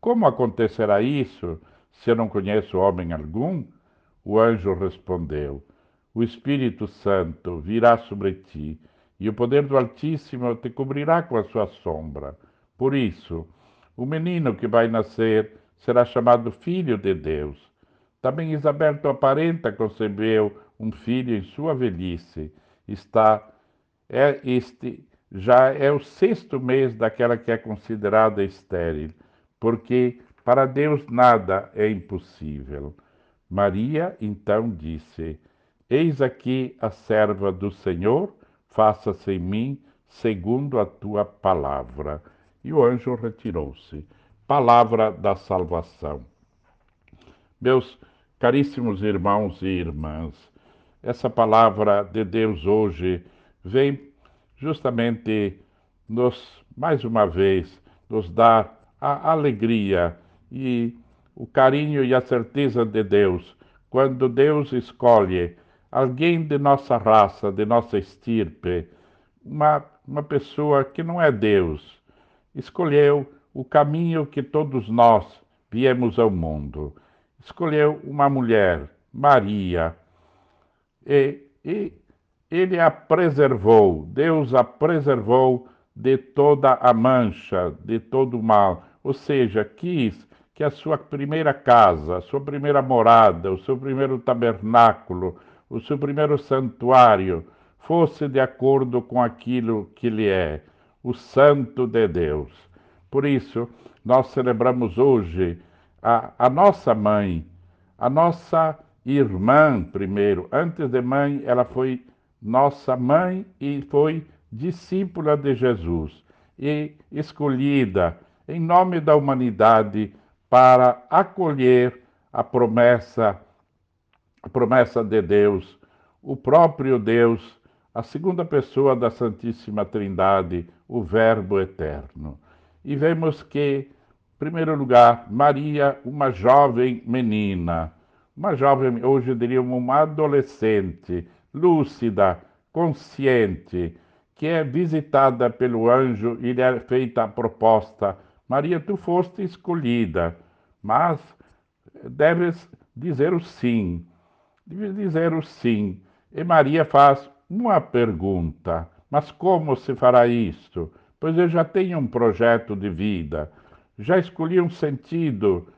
Como acontecerá isso, se eu não conheço homem algum? O anjo respondeu: O Espírito Santo virá sobre ti, e o poder do Altíssimo te cobrirá com a sua sombra. Por isso, o menino que vai nascer será chamado Filho de Deus. Também Isabel, tua parenta, concebeu um filho em sua velhice. Está é este já é o sexto mês daquela que é considerada estéril, porque para Deus nada é impossível. Maria então disse: Eis aqui a serva do Senhor, faça-se em mim segundo a tua palavra. E o anjo retirou-se. Palavra da salvação. Meus caríssimos irmãos e irmãs, essa palavra de Deus hoje vem justamente nos, mais uma vez, nos dar a alegria e o carinho e a certeza de Deus, quando Deus escolhe alguém de nossa raça, de nossa estirpe, uma, uma pessoa que não é Deus, escolheu o caminho que todos nós viemos ao mundo. Escolheu uma mulher, Maria, e, e ele a preservou, Deus a preservou de toda a mancha, de todo o mal, ou seja, quis que a sua primeira casa, a sua primeira morada, o seu primeiro tabernáculo, o seu primeiro santuário fosse de acordo com aquilo que ele é, o Santo de Deus. Por isso, nós celebramos hoje a, a nossa mãe, a nossa irmã primeiro. Antes de mãe, ela foi nossa mãe e foi discípula de Jesus e escolhida em nome da humanidade para acolher a promessa, a promessa de Deus, o próprio Deus, a segunda pessoa da Santíssima Trindade, o Verbo eterno. E vemos que, em primeiro lugar, Maria, uma jovem menina, uma jovem, hoje diríamos uma adolescente, lúcida, consciente, que é visitada pelo anjo e lhe é feita a proposta Maria, tu foste escolhida, mas deves dizer o sim. Deves dizer o sim. E Maria faz uma pergunta: Mas como se fará isto? Pois eu já tenho um projeto de vida, já escolhi um sentido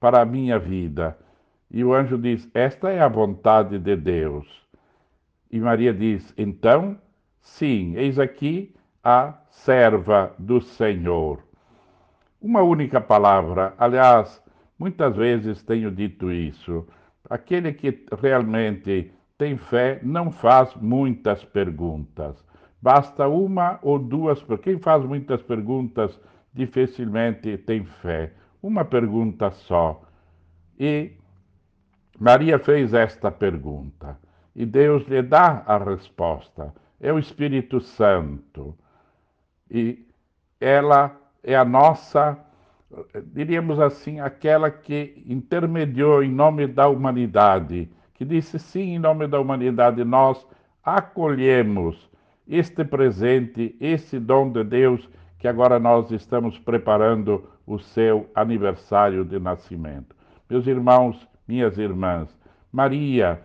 para a minha vida. E o anjo diz: Esta é a vontade de Deus. E Maria diz: Então, sim, eis aqui a serva do Senhor. Uma única palavra. Aliás, muitas vezes tenho dito isso. Aquele que realmente tem fé não faz muitas perguntas. Basta uma ou duas. Quem faz muitas perguntas dificilmente tem fé. Uma pergunta só. E Maria fez esta pergunta. E Deus lhe dá a resposta. É o Espírito Santo. E ela é a nossa, diríamos assim, aquela que intermediou em nome da humanidade, que disse sim, em nome da humanidade, nós acolhemos este presente, esse dom de Deus, que agora nós estamos preparando o seu aniversário de nascimento. Meus irmãos, minhas irmãs, Maria,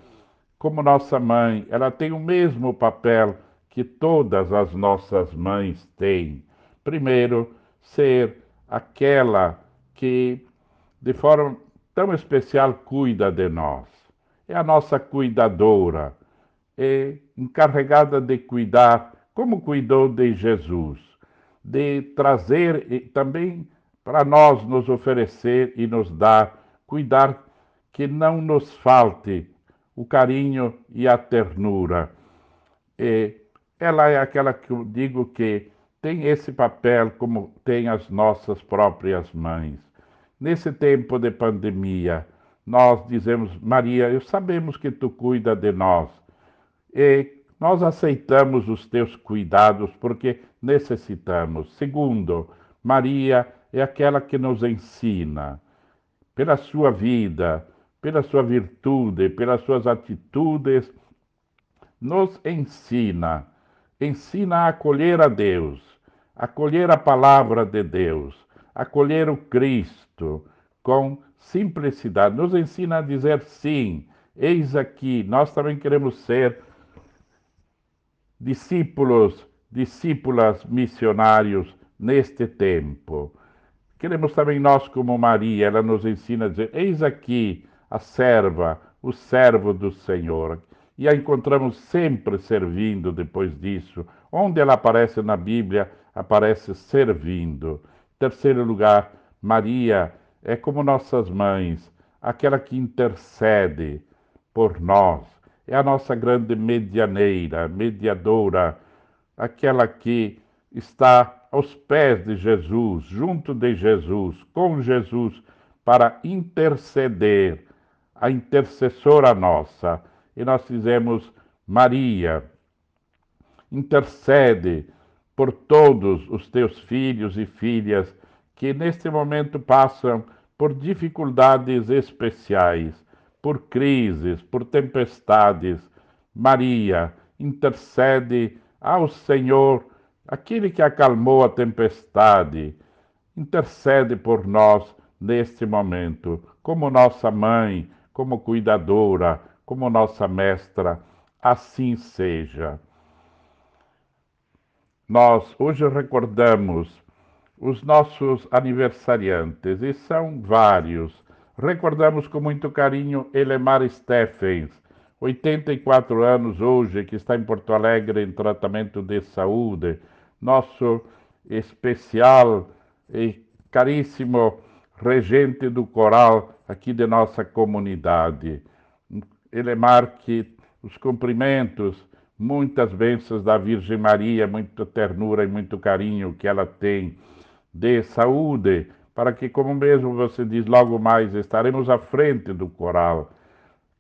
como nossa mãe, ela tem o mesmo papel que todas as nossas mães têm. Primeiro, ser aquela que, de forma tão especial, cuida de nós. É a nossa cuidadora, é encarregada de cuidar, como cuidou de Jesus, de trazer também para nós nos oferecer e nos dar, cuidar que não nos falte o carinho e a ternura. E ela é aquela que eu digo que tem esse papel como tem as nossas próprias mães. Nesse tempo de pandemia, nós dizemos, Maria, eu sabemos que tu cuida de nós. E nós aceitamos os teus cuidados porque necessitamos. Segundo, Maria é aquela que nos ensina, pela sua vida, pela sua virtude, pelas suas atitudes, nos ensina, ensina a acolher a Deus, acolher a palavra de Deus, acolher o Cristo com simplicidade. Nos ensina a dizer sim, eis aqui, nós também queremos ser discípulos, discípulas missionários neste tempo. Queremos também nós, como Maria, ela nos ensina a dizer: Eis aqui a serva, o servo do Senhor. E a encontramos sempre servindo depois disso. Onde ela aparece na Bíblia, aparece servindo. Terceiro lugar, Maria é como nossas mães, aquela que intercede por nós. É a nossa grande medianeira, mediadora, aquela que está aos pés de Jesus, junto de Jesus, com Jesus, para interceder, a intercessora nossa. E nós fizemos Maria, intercede por todos os teus filhos e filhas que neste momento passam por dificuldades especiais, por crises, por tempestades. Maria, intercede ao Senhor, aquele que acalmou a tempestade, intercede por nós neste momento, como nossa mãe, como cuidadora, como nossa mestra, assim seja. Nós hoje recordamos os nossos aniversariantes, e são vários. Recordamos com muito carinho Elemar Steffens, 84 anos hoje, que está em Porto Alegre em tratamento de saúde, nosso especial e caríssimo regente do coral aqui de nossa comunidade. Elemar, que os cumprimentos, muitas bênçãos da Virgem Maria, muita ternura e muito carinho que ela tem de saúde, para que, como mesmo você diz, logo mais estaremos à frente do coral.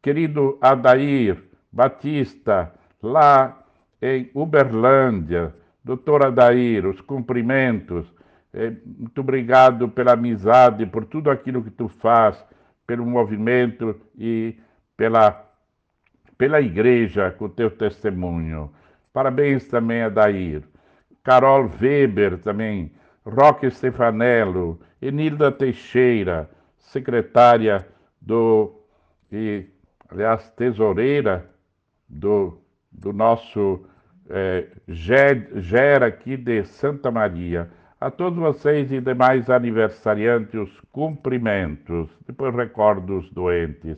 Querido Adair Batista, lá em Uberlândia, doutor Adair, os cumprimentos, eh, muito obrigado pela amizade, por tudo aquilo que tu faz, pelo movimento e pela, pela igreja com o teu testemunho. Parabéns também, Adair. Carol Weber também, Roque Stefanello, Enilda Teixeira, secretária do, e, aliás, tesoureira do, do nosso é, Gera aqui de Santa Maria. A todos vocês e demais aniversariantes, os cumprimentos. Depois recordo os doentes.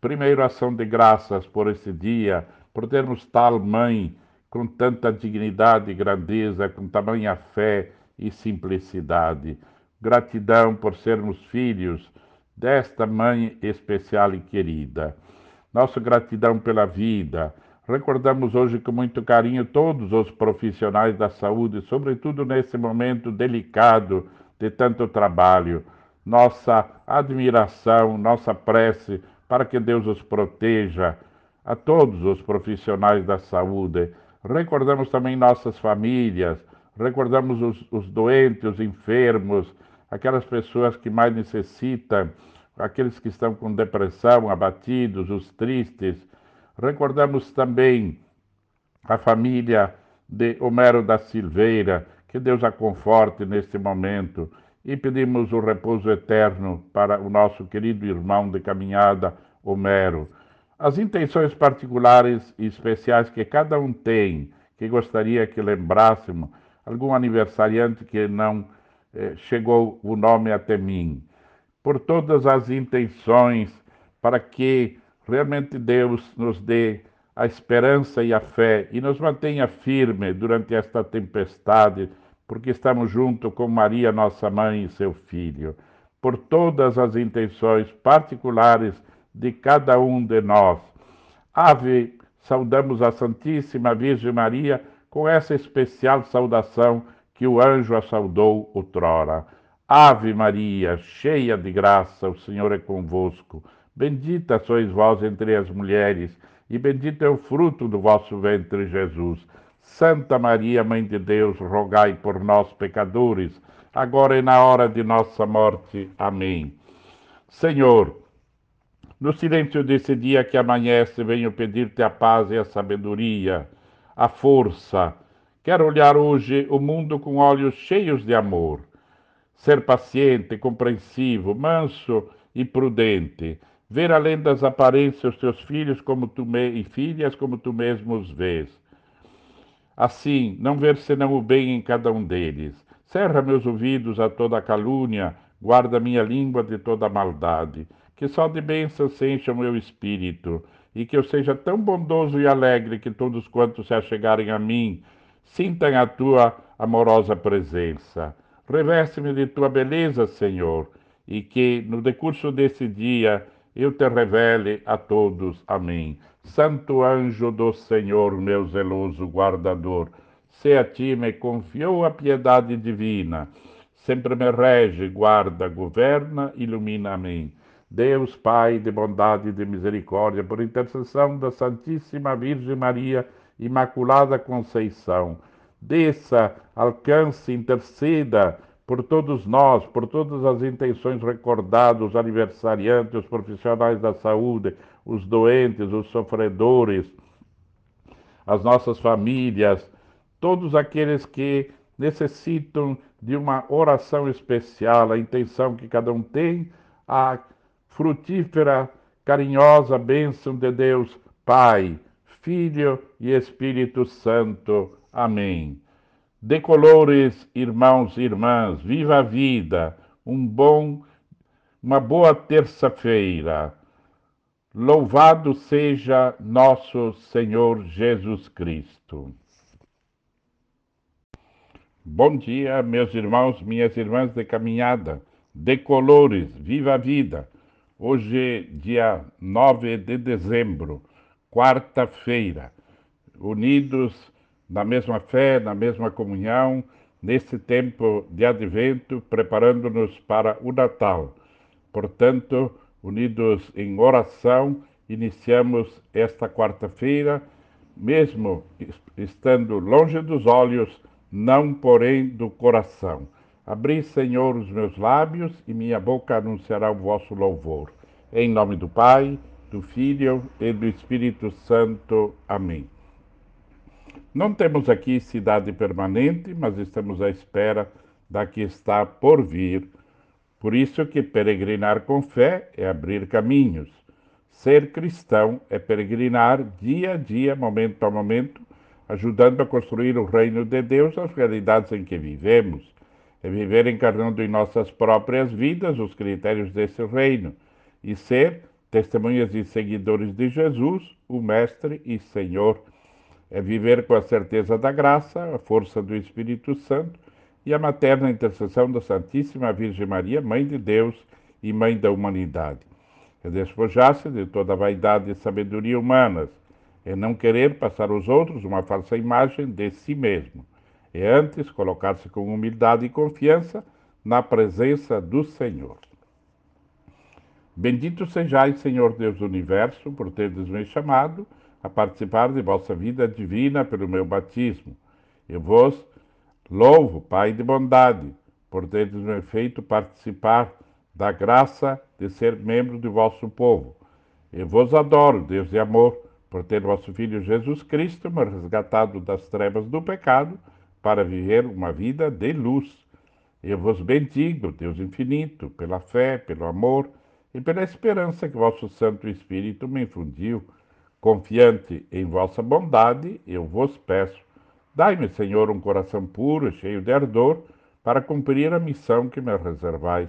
primeiro ação de graças por esse dia, por termos tal mãe com tanta dignidade e grandeza, com tamanha fé e simplicidade. Gratidão por sermos filhos desta mãe especial e querida. Nossa gratidão pela vida. Recordamos hoje com muito carinho todos os profissionais da saúde, sobretudo nesse momento delicado de tanto trabalho. Nossa admiração, nossa prece para que Deus os proteja, a todos os profissionais da saúde. Recordamos também nossas famílias, recordamos os, os doentes, os enfermos, aquelas pessoas que mais necessitam, aqueles que estão com depressão, abatidos, os tristes. Recordamos também a família de Homero da Silveira, que Deus a conforte neste momento. E pedimos o repouso eterno para o nosso querido irmão de caminhada, Homero. As intenções particulares e especiais que cada um tem, que gostaria que lembrássemos, algum aniversariante que não eh, chegou o nome até mim, por todas as intenções, para que realmente Deus nos dê a esperança e a fé e nos mantenha firme durante esta tempestade, porque estamos junto com Maria, nossa mãe e seu filho, por todas as intenções particulares de cada um de nós. Ave, saudamos a Santíssima Virgem Maria com essa especial saudação que o anjo a saudou outrora. Ave Maria, cheia de graça, o Senhor é convosco. Bendita sois vós entre as mulheres, e bendito é o fruto do vosso ventre, Jesus. Santa Maria, Mãe de Deus, rogai por nós, pecadores, agora e na hora de nossa morte. Amém. Senhor, no silêncio desse dia que amanhece, venho pedir-te a paz e a sabedoria a força. Quero olhar hoje o mundo com olhos cheios de amor, ser paciente, compreensivo, manso e prudente, ver além das aparências os teus filhos como tu me, e filhas como tu mesmo os vês. Assim, não ver senão o bem em cada um deles. Cerra meus ouvidos a toda calúnia, guarda minha língua de toda maldade, que só de bênçãos se encha o meu espírito e que eu seja tão bondoso e alegre que todos quantos se achegarem a mim sintam a tua amorosa presença. Reveste-me de tua beleza, Senhor, e que no decurso desse dia eu te revele a todos. Amém. Santo anjo do Senhor, meu zeloso guardador, se a ti me confiou a piedade divina, sempre me rege, guarda, governa, ilumina-me. Deus Pai de bondade e de misericórdia, por intercessão da Santíssima Virgem Maria, Imaculada Conceição, desça, alcance, interceda por todos nós, por todas as intenções recordadas, os aniversariantes, os profissionais da saúde, os doentes, os sofredores, as nossas famílias, todos aqueles que necessitam de uma oração especial, a intenção que cada um tem, a frutífera, carinhosa bênção de Deus, Pai, Filho e Espírito Santo. Amém. Decolores, irmãos e irmãs, viva a vida, um bom, uma boa terça-feira. Louvado seja nosso Senhor Jesus Cristo. Bom dia, meus irmãos, minhas irmãs de caminhada, decolores, viva a vida. Hoje, dia 9 de dezembro, quarta-feira, unidos na mesma fé, na mesma comunhão, nesse tempo de advento, preparando-nos para o Natal. Portanto, unidos em oração, iniciamos esta quarta-feira, mesmo estando longe dos olhos, não porém do coração. Abri, Senhor, os meus lábios e minha boca anunciará o vosso louvor. Em nome do Pai, do Filho e do Espírito Santo. Amém. Não temos aqui cidade permanente, mas estamos à espera da que está por vir. Por isso que peregrinar com fé é abrir caminhos. Ser cristão é peregrinar dia a dia, momento a momento, ajudando a construir o reino de Deus as realidades em que vivemos. É viver encarnando em nossas próprias vidas os critérios desse reino e ser testemunhas e seguidores de Jesus, o Mestre e Senhor é viver com a certeza da graça, a força do Espírito Santo e a materna intercessão da Santíssima Virgem Maria, Mãe de Deus e Mãe da humanidade. É despojar-se de toda a vaidade e sabedoria humanas, é não querer passar aos outros uma falsa imagem de si mesmo, é antes colocar-se com humildade e confiança na presença do Senhor. Bendito sejais, Senhor Deus do universo, por teres me chamado a participar de vossa vida divina pelo meu batismo. Eu vos louvo, Pai de bondade, por teres me feito participar da graça de ser membro de vosso povo. Eu vos adoro, Deus de amor, por ter vosso Filho Jesus Cristo me resgatado das trevas do pecado para viver uma vida de luz. Eu vos bendigo, Deus infinito, pela fé, pelo amor e pela esperança que vosso Santo Espírito me infundiu Confiante em vossa bondade, eu vos peço, dai-me, Senhor, um coração puro cheio de ardor, para cumprir a missão que me reservais.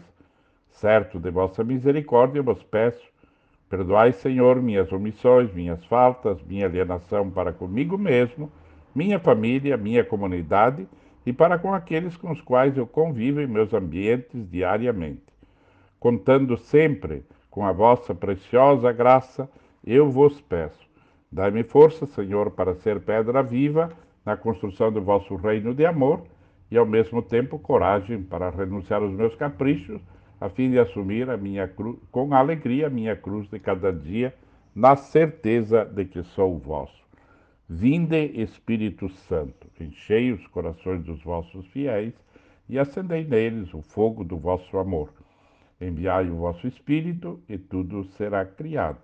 Certo de vossa misericórdia, vos peço, perdoai, Senhor, minhas omissões, minhas faltas, minha alienação para comigo mesmo, minha família, minha comunidade e para com aqueles com os quais eu convivo em meus ambientes diariamente. Contando sempre com a vossa preciosa graça, eu vos peço, dai-me força, Senhor, para ser pedra viva na construção do vosso reino de amor e, ao mesmo tempo, coragem para renunciar aos meus caprichos, a fim de assumir a minha cruz, com alegria a minha cruz de cada dia, na certeza de que sou vosso. Vinde, Espírito Santo, enchei os corações dos vossos fiéis e acendei neles o fogo do vosso amor. Enviai o vosso Espírito e tudo será criado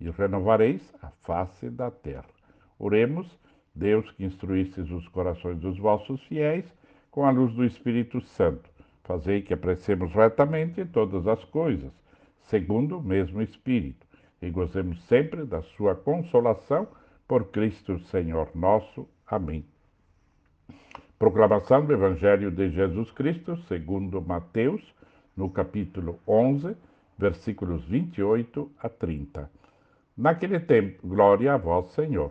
e renovareis a face da terra. Oremos, Deus que instruístes os corações dos vossos fiéis com a luz do Espírito Santo. Fazei que apreciemos retamente todas as coisas, segundo o mesmo Espírito, e gozemos sempre da sua consolação por Cristo Senhor nosso. Amém. Proclamação do Evangelho de Jesus Cristo, segundo Mateus, no capítulo 11, versículos 28 a 30. Naquele tempo, glória a vós, Senhor.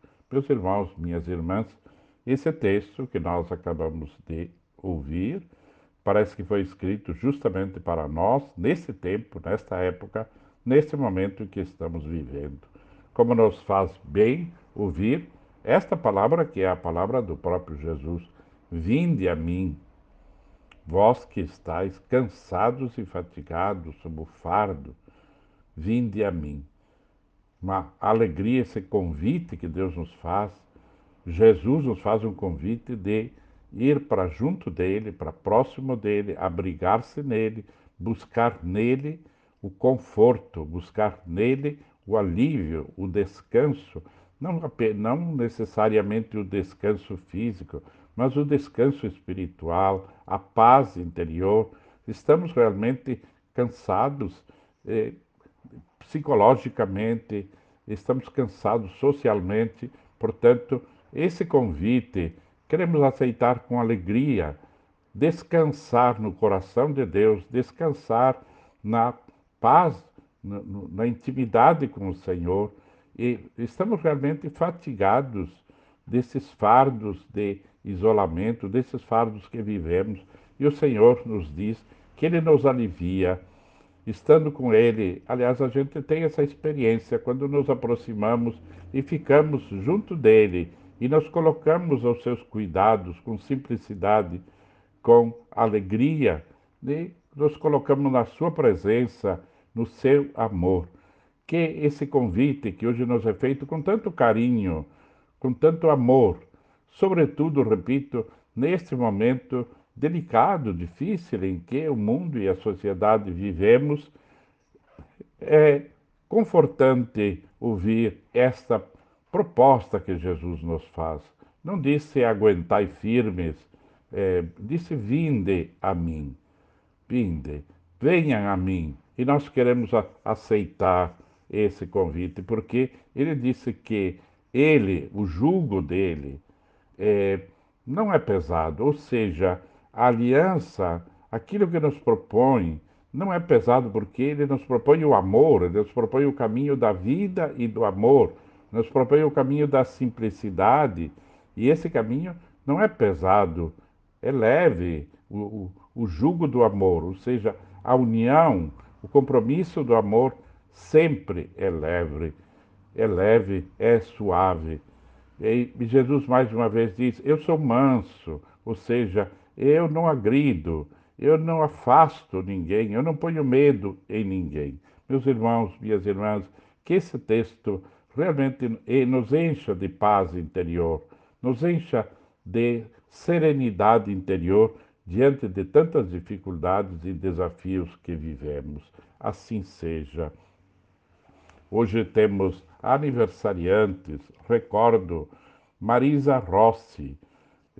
Meus irmãos, minhas irmãs, esse texto que nós acabamos de ouvir parece que foi escrito justamente para nós, nesse tempo, nesta época, nesse momento que estamos vivendo. Como nos faz bem ouvir esta palavra, que é a palavra do próprio Jesus: Vinde a mim, vós que estáis cansados e fatigados sob o fardo, vinde a mim. Uma alegria, esse convite que Deus nos faz. Jesus nos faz um convite de ir para junto dele, para próximo dele, abrigar-se nele, buscar nele o conforto, buscar nele o alívio, o descanso, não, não necessariamente o descanso físico, mas o descanso espiritual, a paz interior. Estamos realmente cansados eh, psicologicamente, estamos cansados socialmente, portanto, esse convite queremos aceitar com alegria, descansar no coração de Deus, descansar na paz, na, na intimidade com o Senhor. E estamos realmente fatigados desses fardos de isolamento, desses fardos que vivemos. E o Senhor nos diz que Ele nos alivia. Estando com Ele, aliás, a gente tem essa experiência quando nos aproximamos e ficamos junto dele e nos colocamos aos seus cuidados com simplicidade, com alegria, e nos colocamos na Sua presença, no seu amor. Que esse convite que hoje nos é feito com tanto carinho, com tanto amor, sobretudo, repito, neste momento delicado, difícil em que o mundo e a sociedade vivemos, é confortante ouvir esta proposta que Jesus nos faz. Não disse aguentai firmes, é, disse vinde a mim, vinde, venham a mim. E nós queremos a, aceitar esse convite, porque ele disse que ele, o jugo dele, é, não é pesado, ou seja, a aliança, aquilo que nos propõe, não é pesado porque ele nos propõe o amor, ele nos propõe o caminho da vida e do amor, nos propõe o caminho da simplicidade, e esse caminho não é pesado, é leve, o, o, o jugo do amor, ou seja, a união, o compromisso do amor sempre é leve, é leve, é suave. E Jesus mais uma vez diz: Eu sou manso, ou seja, eu não agrido, eu não afasto ninguém, eu não ponho medo em ninguém. Meus irmãos, minhas irmãs, que esse texto realmente nos encha de paz interior, nos encha de serenidade interior diante de tantas dificuldades e desafios que vivemos. Assim seja. Hoje temos aniversariantes, recordo Marisa Rossi.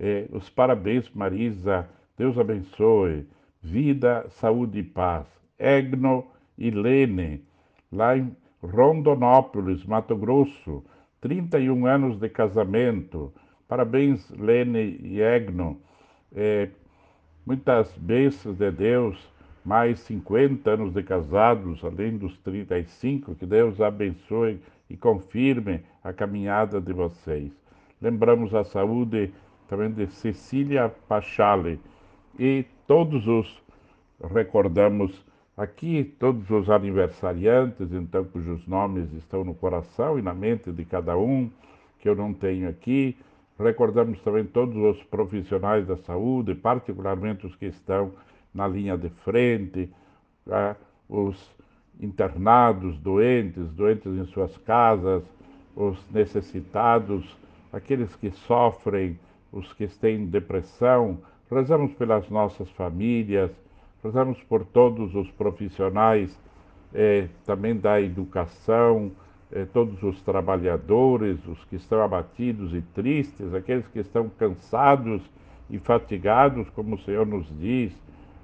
Eh, os parabéns, Marisa. Deus abençoe. Vida, saúde e paz. Egno e Lene, lá em Rondonópolis, Mato Grosso. 31 anos de casamento. Parabéns, Lene e Egno. Eh, muitas bênçãos de Deus mais 50 anos de casados, além dos 35, que Deus abençoe e confirme a caminhada de vocês. Lembramos a saúde também de Cecília Pachale e todos os recordamos aqui, todos os aniversariantes, então, cujos nomes estão no coração e na mente de cada um, que eu não tenho aqui. Recordamos também todos os profissionais da saúde, particularmente os que estão na linha de frente, tá? os internados, doentes, doentes em suas casas, os necessitados, aqueles que sofrem, os que têm depressão. Rezamos pelas nossas famílias, rezamos por todos os profissionais eh, também da educação, eh, todos os trabalhadores, os que estão abatidos e tristes, aqueles que estão cansados e fatigados, como o Senhor nos diz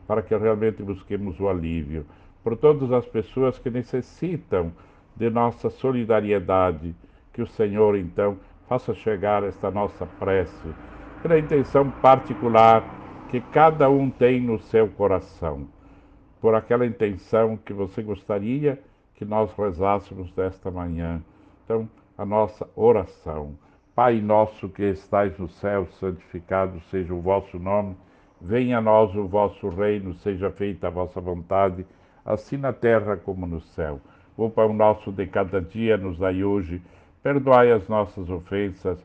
para que realmente busquemos o alívio. Por todas as pessoas que necessitam de nossa solidariedade, que o Senhor então faça chegar esta nossa prece, pela intenção particular que cada um tem no seu coração, por aquela intenção que você gostaria que nós rezássemos desta manhã. Então, a nossa oração. Pai nosso que estais no céu, santificado seja o vosso nome. Venha a nós o vosso reino, seja feita a vossa vontade, assim na terra como no céu. O pão nosso de cada dia nos dai hoje, perdoai as nossas ofensas,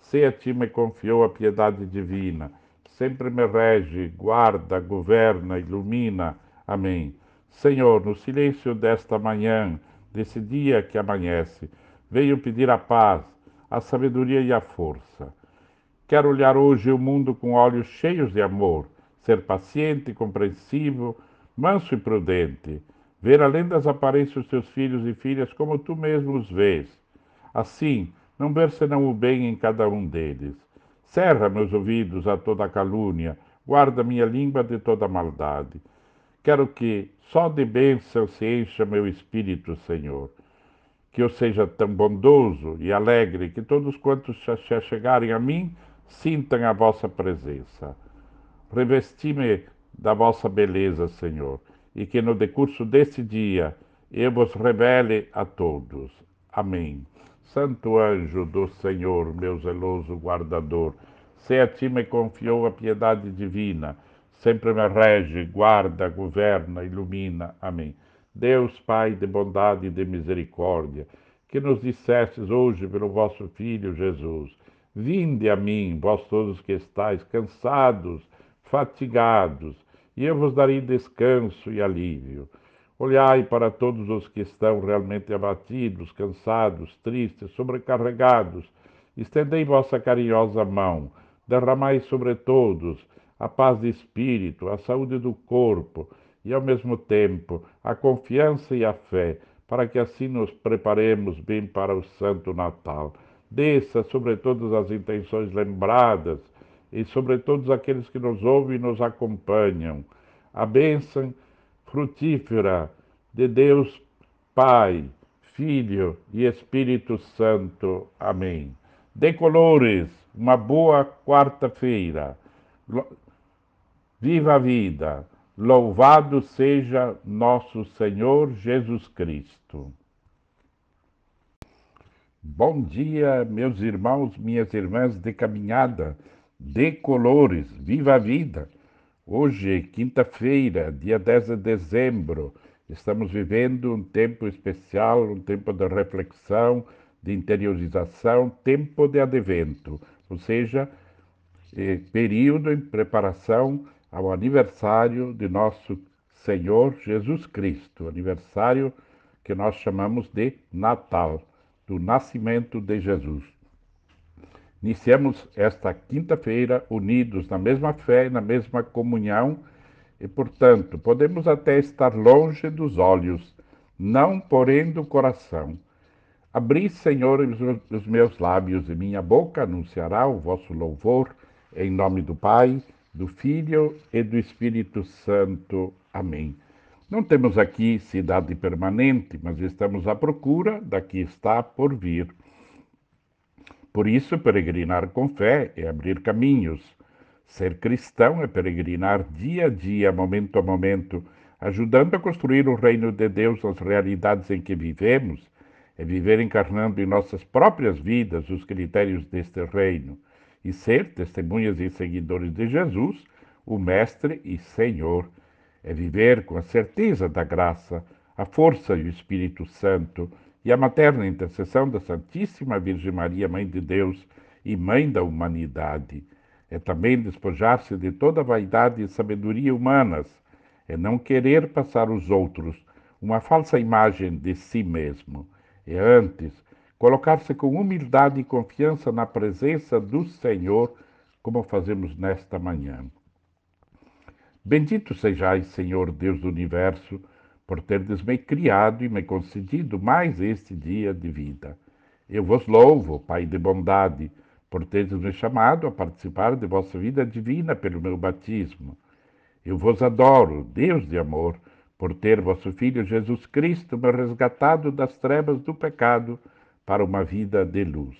se a ti me confiou a piedade divina, sempre me rege, guarda, governa, ilumina. Amém. Senhor, no silêncio desta manhã, desse dia que amanhece, veio pedir a paz, a sabedoria e a força. Quero olhar hoje o mundo com olhos cheios de amor, ser paciente, compreensivo, manso e prudente, ver além das aparências dos teus filhos e filhas como tu mesmo os vês. Assim, não ver senão o bem em cada um deles. Cerra meus ouvidos a toda calúnia, guarda minha língua de toda maldade. Quero que só de bênção se encha meu espírito, Senhor que eu seja tão bondoso e alegre que todos quantos se chegarem a mim sintam a vossa presença. Revesti-me da vossa beleza, Senhor, e que no decurso desse dia eu vos revele a todos. Amém. Santo anjo do Senhor, meu zeloso guardador, se a ti me confiou a piedade divina, sempre me rege, guarda, governa, ilumina. Amém. Deus, Pai de bondade e de misericórdia, que nos dissestes hoje pelo vosso Filho Jesus, Vinde a mim, vós todos que estáis cansados, fatigados, e eu vos darei descanso e alívio. Olhai para todos os que estão realmente abatidos, cansados, tristes, sobrecarregados. Estendei vossa carinhosa mão, derramai sobre todos a paz de espírito, a saúde do corpo e, ao mesmo tempo, a confiança e a fé, para que assim nos preparemos bem para o Santo Natal desça sobre todas as intenções lembradas e sobre todos aqueles que nos ouvem e nos acompanham. A bênção frutífera de Deus Pai, Filho e Espírito Santo. Amém. Decolores, uma boa quarta-feira. Viva a vida! Louvado seja nosso Senhor Jesus Cristo. Bom dia, meus irmãos, minhas irmãs de caminhada, de colores, viva a vida! Hoje, quinta-feira, dia 10 de dezembro, estamos vivendo um tempo especial, um tempo de reflexão, de interiorização, tempo de advento, ou seja, eh, período em preparação ao aniversário de nosso Senhor Jesus Cristo, aniversário que nós chamamos de Natal do nascimento de Jesus. Iniciamos esta quinta-feira unidos na mesma fé e na mesma comunhão, e, portanto, podemos até estar longe dos olhos, não porém do coração. Abri, Senhor, os meus lábios, e minha boca anunciará o vosso louvor, em nome do Pai, do Filho e do Espírito Santo. Amém. Não temos aqui cidade permanente, mas estamos à procura da que está por vir. Por isso, peregrinar com fé é abrir caminhos. Ser cristão é peregrinar dia a dia, momento a momento, ajudando a construir o reino de Deus nas realidades em que vivemos, é viver encarnando em nossas próprias vidas os critérios deste reino e ser testemunhas e seguidores de Jesus, o Mestre e Senhor é viver com a certeza da graça, a força e o Espírito Santo e a materna intercessão da Santíssima Virgem Maria, Mãe de Deus e Mãe da humanidade. É também despojar-se de toda vaidade e sabedoria humanas, é não querer passar os outros uma falsa imagem de si mesmo. É antes colocar-se com humildade e confiança na presença do Senhor, como fazemos nesta manhã. Bendito sejais, Senhor Deus do universo, por terdes me criado e me concedido mais este dia de vida. Eu vos louvo, Pai de bondade, por teres me chamado a participar de vossa vida divina pelo meu batismo. Eu vos adoro, Deus de amor, por ter vosso Filho Jesus Cristo me resgatado das trevas do pecado para uma vida de luz.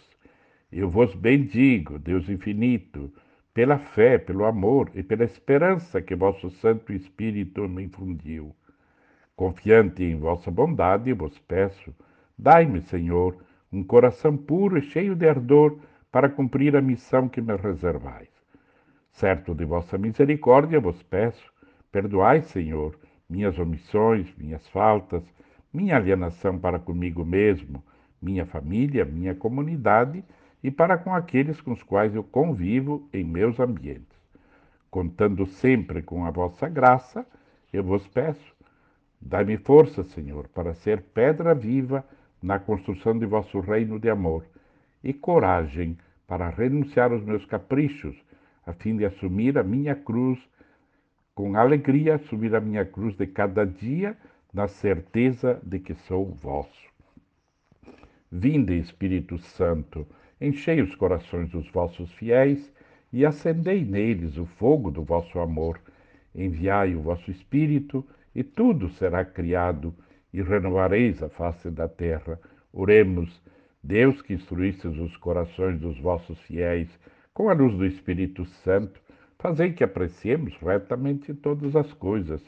Eu vos bendigo, Deus infinito, pela fé, pelo amor e pela esperança que vosso Santo Espírito me infundiu. Confiante em vossa bondade, vos peço, dai-me, Senhor, um coração puro e cheio de ardor para cumprir a missão que me reservais. Certo de vossa misericórdia, vos peço, perdoai, Senhor, minhas omissões, minhas faltas, minha alienação para comigo mesmo, minha família, minha comunidade e para com aqueles com os quais eu convivo em meus ambientes. Contando sempre com a vossa graça, eu vos peço, dai-me força, Senhor, para ser pedra viva na construção de vosso reino de amor e coragem para renunciar aos meus caprichos a fim de assumir a minha cruz, com alegria assumir a minha cruz de cada dia, na certeza de que sou vosso. Vinde, Espírito Santo, enchei os corações dos vossos fiéis e acendei neles o fogo do vosso amor. Enviai o vosso Espírito, e tudo será criado, e renovareis a face da terra. Oremos, Deus que instruístes os corações dos vossos fiéis, com a luz do Espírito Santo, fazei que apreciemos retamente todas as coisas,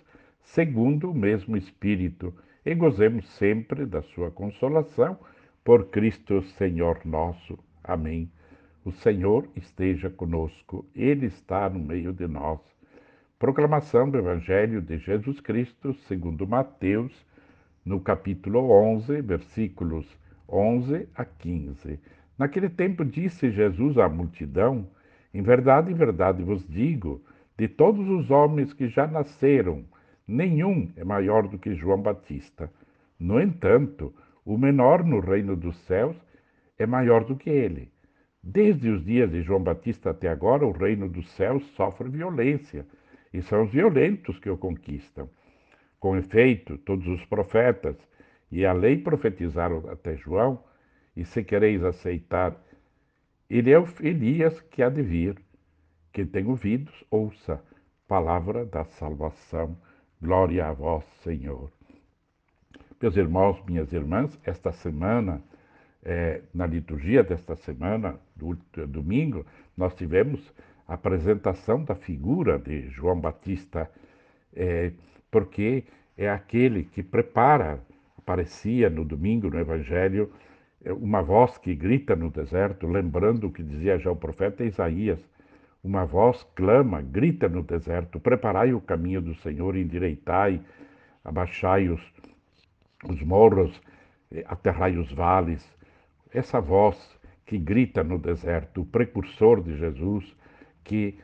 segundo o mesmo Espírito, e gozemos sempre da sua consolação, por Cristo Senhor nosso. Amém. O Senhor esteja conosco, Ele está no meio de nós. Proclamação do Evangelho de Jesus Cristo, segundo Mateus, no capítulo 11, versículos 11 a 15. Naquele tempo disse Jesus à multidão: Em verdade, em verdade vos digo, de todos os homens que já nasceram, nenhum é maior do que João Batista. No entanto, o menor no reino dos céus é maior do que ele. Desde os dias de João Batista até agora, o reino dos céus sofre violência, e são os violentos que o conquistam. Com efeito, todos os profetas e a lei profetizaram até João, e se quereis aceitar, ele é o Elias que há de vir. Quem tem ouvidos, ouça. Palavra da salvação. Glória a vós, Senhor. Meus irmãos, minhas irmãs, esta semana, é, na liturgia desta semana, do domingo, nós tivemos apresentação da figura de João Batista, é, porque é aquele que prepara, aparecia no domingo no Evangelho, é uma voz que grita no deserto, lembrando o que dizia já o profeta Isaías. Uma voz clama, grita no deserto: Preparai o caminho do Senhor, endireitai, abaixai os, os morros, eh, aterrai os vales. Essa voz que grita no deserto, o precursor de Jesus, que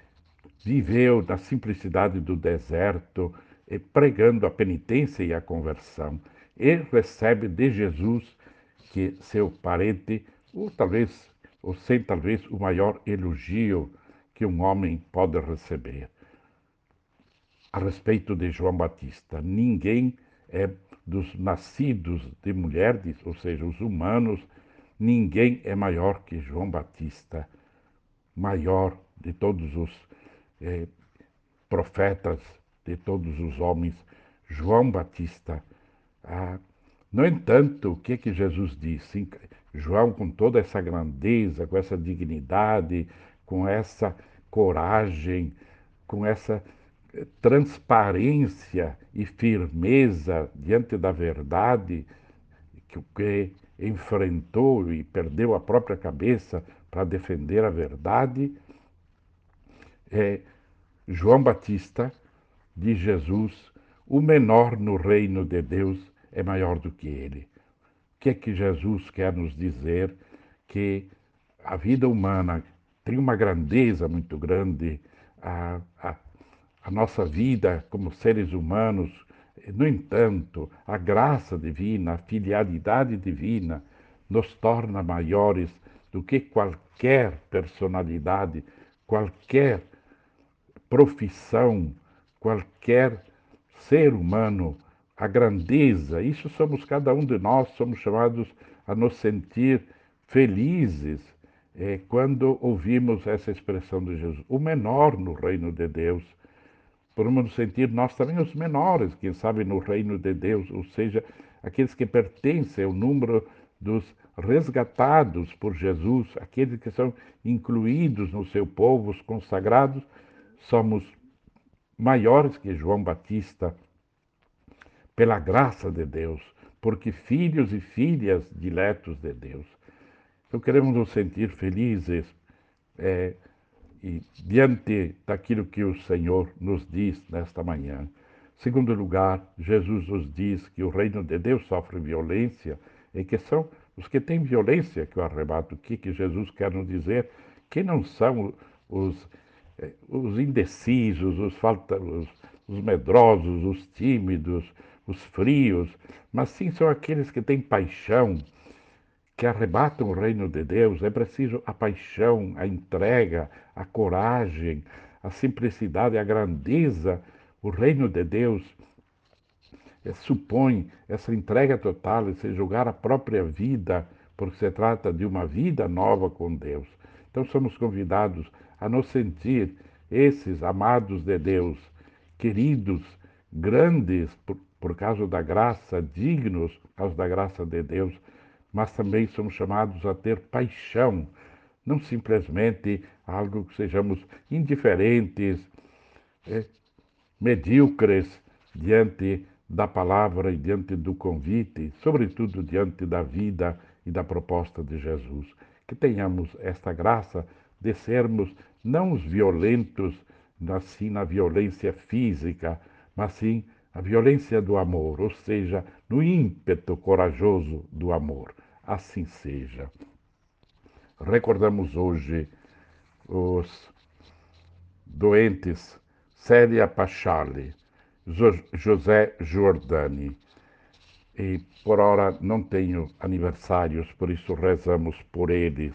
viveu na simplicidade do deserto, eh, pregando a penitência e a conversão. Ele recebe de Jesus que seu parente, ou talvez, ou sem talvez o maior elogio que um homem pode receber. A respeito de João Batista, ninguém é dos nascidos de mulheres, ou seja, os humanos, ninguém é maior que João Batista, maior de todos os eh, profetas, de todos os homens. João Batista, ah, no entanto, o que é que Jesus disse? João, com toda essa grandeza, com essa dignidade, com essa coragem, com essa eh, transparência e firmeza diante da verdade, que que enfrentou e perdeu a própria cabeça para defender a verdade, é João Batista de Jesus, o menor no reino de Deus, é maior do que ele. O que é que Jesus quer nos dizer? Que a vida humana tem uma grandeza muito grande, a, a, a nossa vida como seres humanos, no entanto, a graça divina, a filialidade divina nos torna maiores do que qualquer personalidade, qualquer profissão, qualquer ser humano a grandeza, isso somos cada um de nós, somos chamados a nos sentir felizes é, quando ouvimos essa expressão de Jesus. O menor no reino de Deus, Podemos nos sentir nós também os menores, quem sabe, no reino de Deus, ou seja, aqueles que pertencem ao número dos resgatados por Jesus, aqueles que são incluídos no seu povo, os consagrados, somos maiores que João Batista, pela graça de Deus, porque filhos e filhas diletos de Deus. Então queremos nos sentir felizes é, e diante daquilo que o Senhor nos diz nesta manhã. Segundo lugar, Jesus nos diz que o reino de Deus sofre violência e que são os que têm violência que o arrebato. O que, que Jesus quer nos dizer? Que não são os, os indecisos, os, falta, os, os medrosos, os tímidos, os frios, mas sim são aqueles que têm paixão, que arrebatam o reino de Deus. É preciso a paixão, a entrega, a coragem, a simplicidade, a grandeza. O reino de Deus é, supõe essa entrega total, esse jogar a própria vida, porque se trata de uma vida nova com Deus. Então somos convidados a nos sentir esses amados de Deus, queridos, grandes por, por causa da graça, dignos por causa da graça de Deus, mas também somos chamados a ter paixão, não simplesmente algo que sejamos indiferentes, é, medíocres diante da palavra e diante do convite, sobretudo diante da vida e da proposta de Jesus. Que tenhamos esta graça de sermos não os violentos, assim na violência física, mas sim a violência do amor, ou seja, no ímpeto corajoso do amor. Assim seja. Recordamos hoje os doentes Célia Pachale, José Giordani. E por ora não tenho aniversários, por isso rezamos por eles.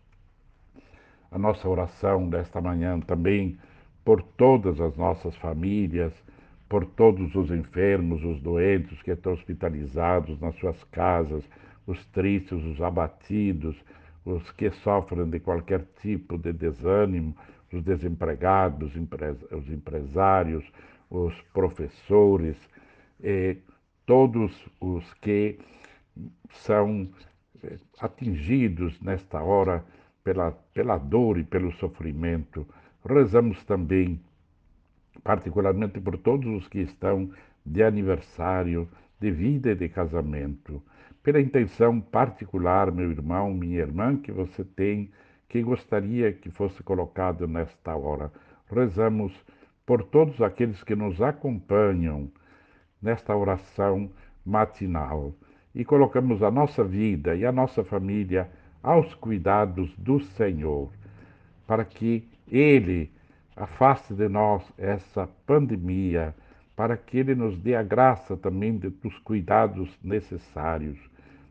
A nossa oração desta manhã também por todas as nossas famílias, por todos os enfermos, os doentes que estão hospitalizados nas suas casas, os tristes, os abatidos, os que sofrem de qualquer tipo de desânimo, os desempregados, os empresários, os professores, todos os que são eh, atingidos nesta hora pela, pela dor e pelo sofrimento. Rezamos também, particularmente por todos os que estão de aniversário, de vida e de casamento, pela intenção particular, meu irmão, minha irmã, que você tem, que gostaria que fosse colocado nesta hora. Rezamos por todos aqueles que nos acompanham nesta oração matinal e colocamos a nossa vida e a nossa família aos cuidados do Senhor, para que Ele afaste de nós essa pandemia, para que Ele nos dê a graça também dos cuidados necessários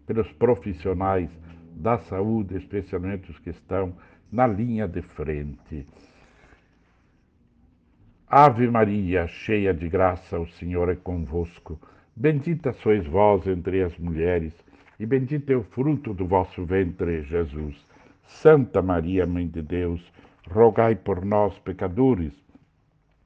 pelos profissionais da saúde, especialmente os que estão na linha de frente. Ave Maria, cheia de graça, o Senhor é convosco. Bendita sois vós entre as mulheres, e bendito é o fruto do vosso ventre, Jesus. Santa Maria, Mãe de Deus, rogai por nós, pecadores,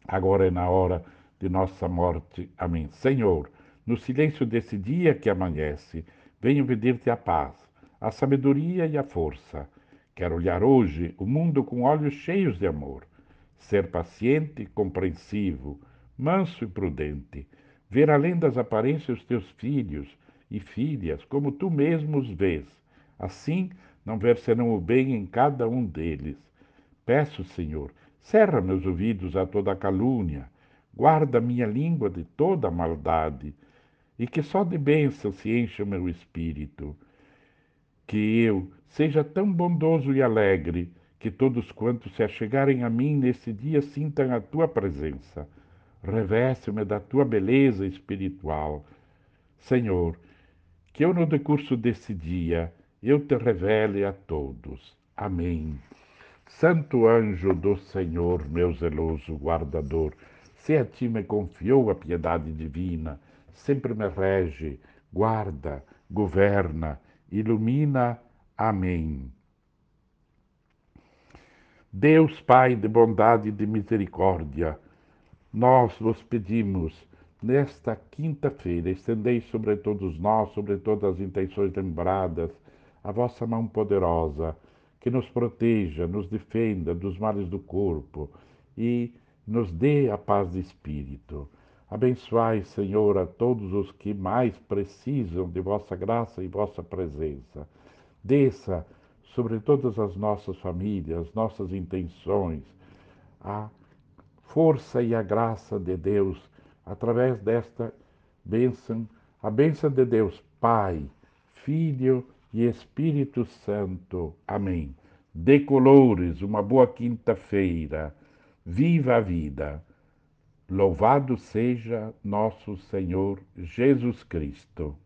agora é na hora de nossa morte. Amém. Senhor, no silêncio desse dia que amanhece, venho pedir-te a paz, a sabedoria e a força. Quero olhar hoje o mundo com olhos cheios de amor ser paciente, compreensivo, manso e prudente, ver além das aparências os teus filhos e filhas, como tu mesmo os vês. Assim, não ver senão o bem em cada um deles. Peço, Senhor, cerra meus ouvidos a toda calúnia, guarda minha língua de toda maldade, e que só de bênção se encha o meu espírito. Que eu seja tão bondoso e alegre, que todos quantos se achegarem a mim nesse dia sintam a tua presença. Reveste-me da tua beleza espiritual. Senhor, que eu no decurso desse dia eu te revele a todos. Amém. Santo anjo do Senhor, meu zeloso guardador, se a ti me confiou a piedade divina, sempre me rege, guarda, governa, ilumina. Amém. Deus Pai de bondade e de misericórdia, nós vos pedimos, nesta quinta-feira, estendei sobre todos nós, sobre todas as intenções lembradas, a vossa mão poderosa, que nos proteja, nos defenda dos males do corpo e nos dê a paz de espírito. Abençoai, Senhor, a todos os que mais precisam de vossa graça e vossa presença. Desça sobre todas as nossas famílias, nossas intenções, a força e a graça de Deus através desta bênção, a bênção de Deus, Pai, Filho e Espírito Santo. Amém. Decolores, uma boa quinta-feira. Viva a vida. Louvado seja nosso Senhor Jesus Cristo.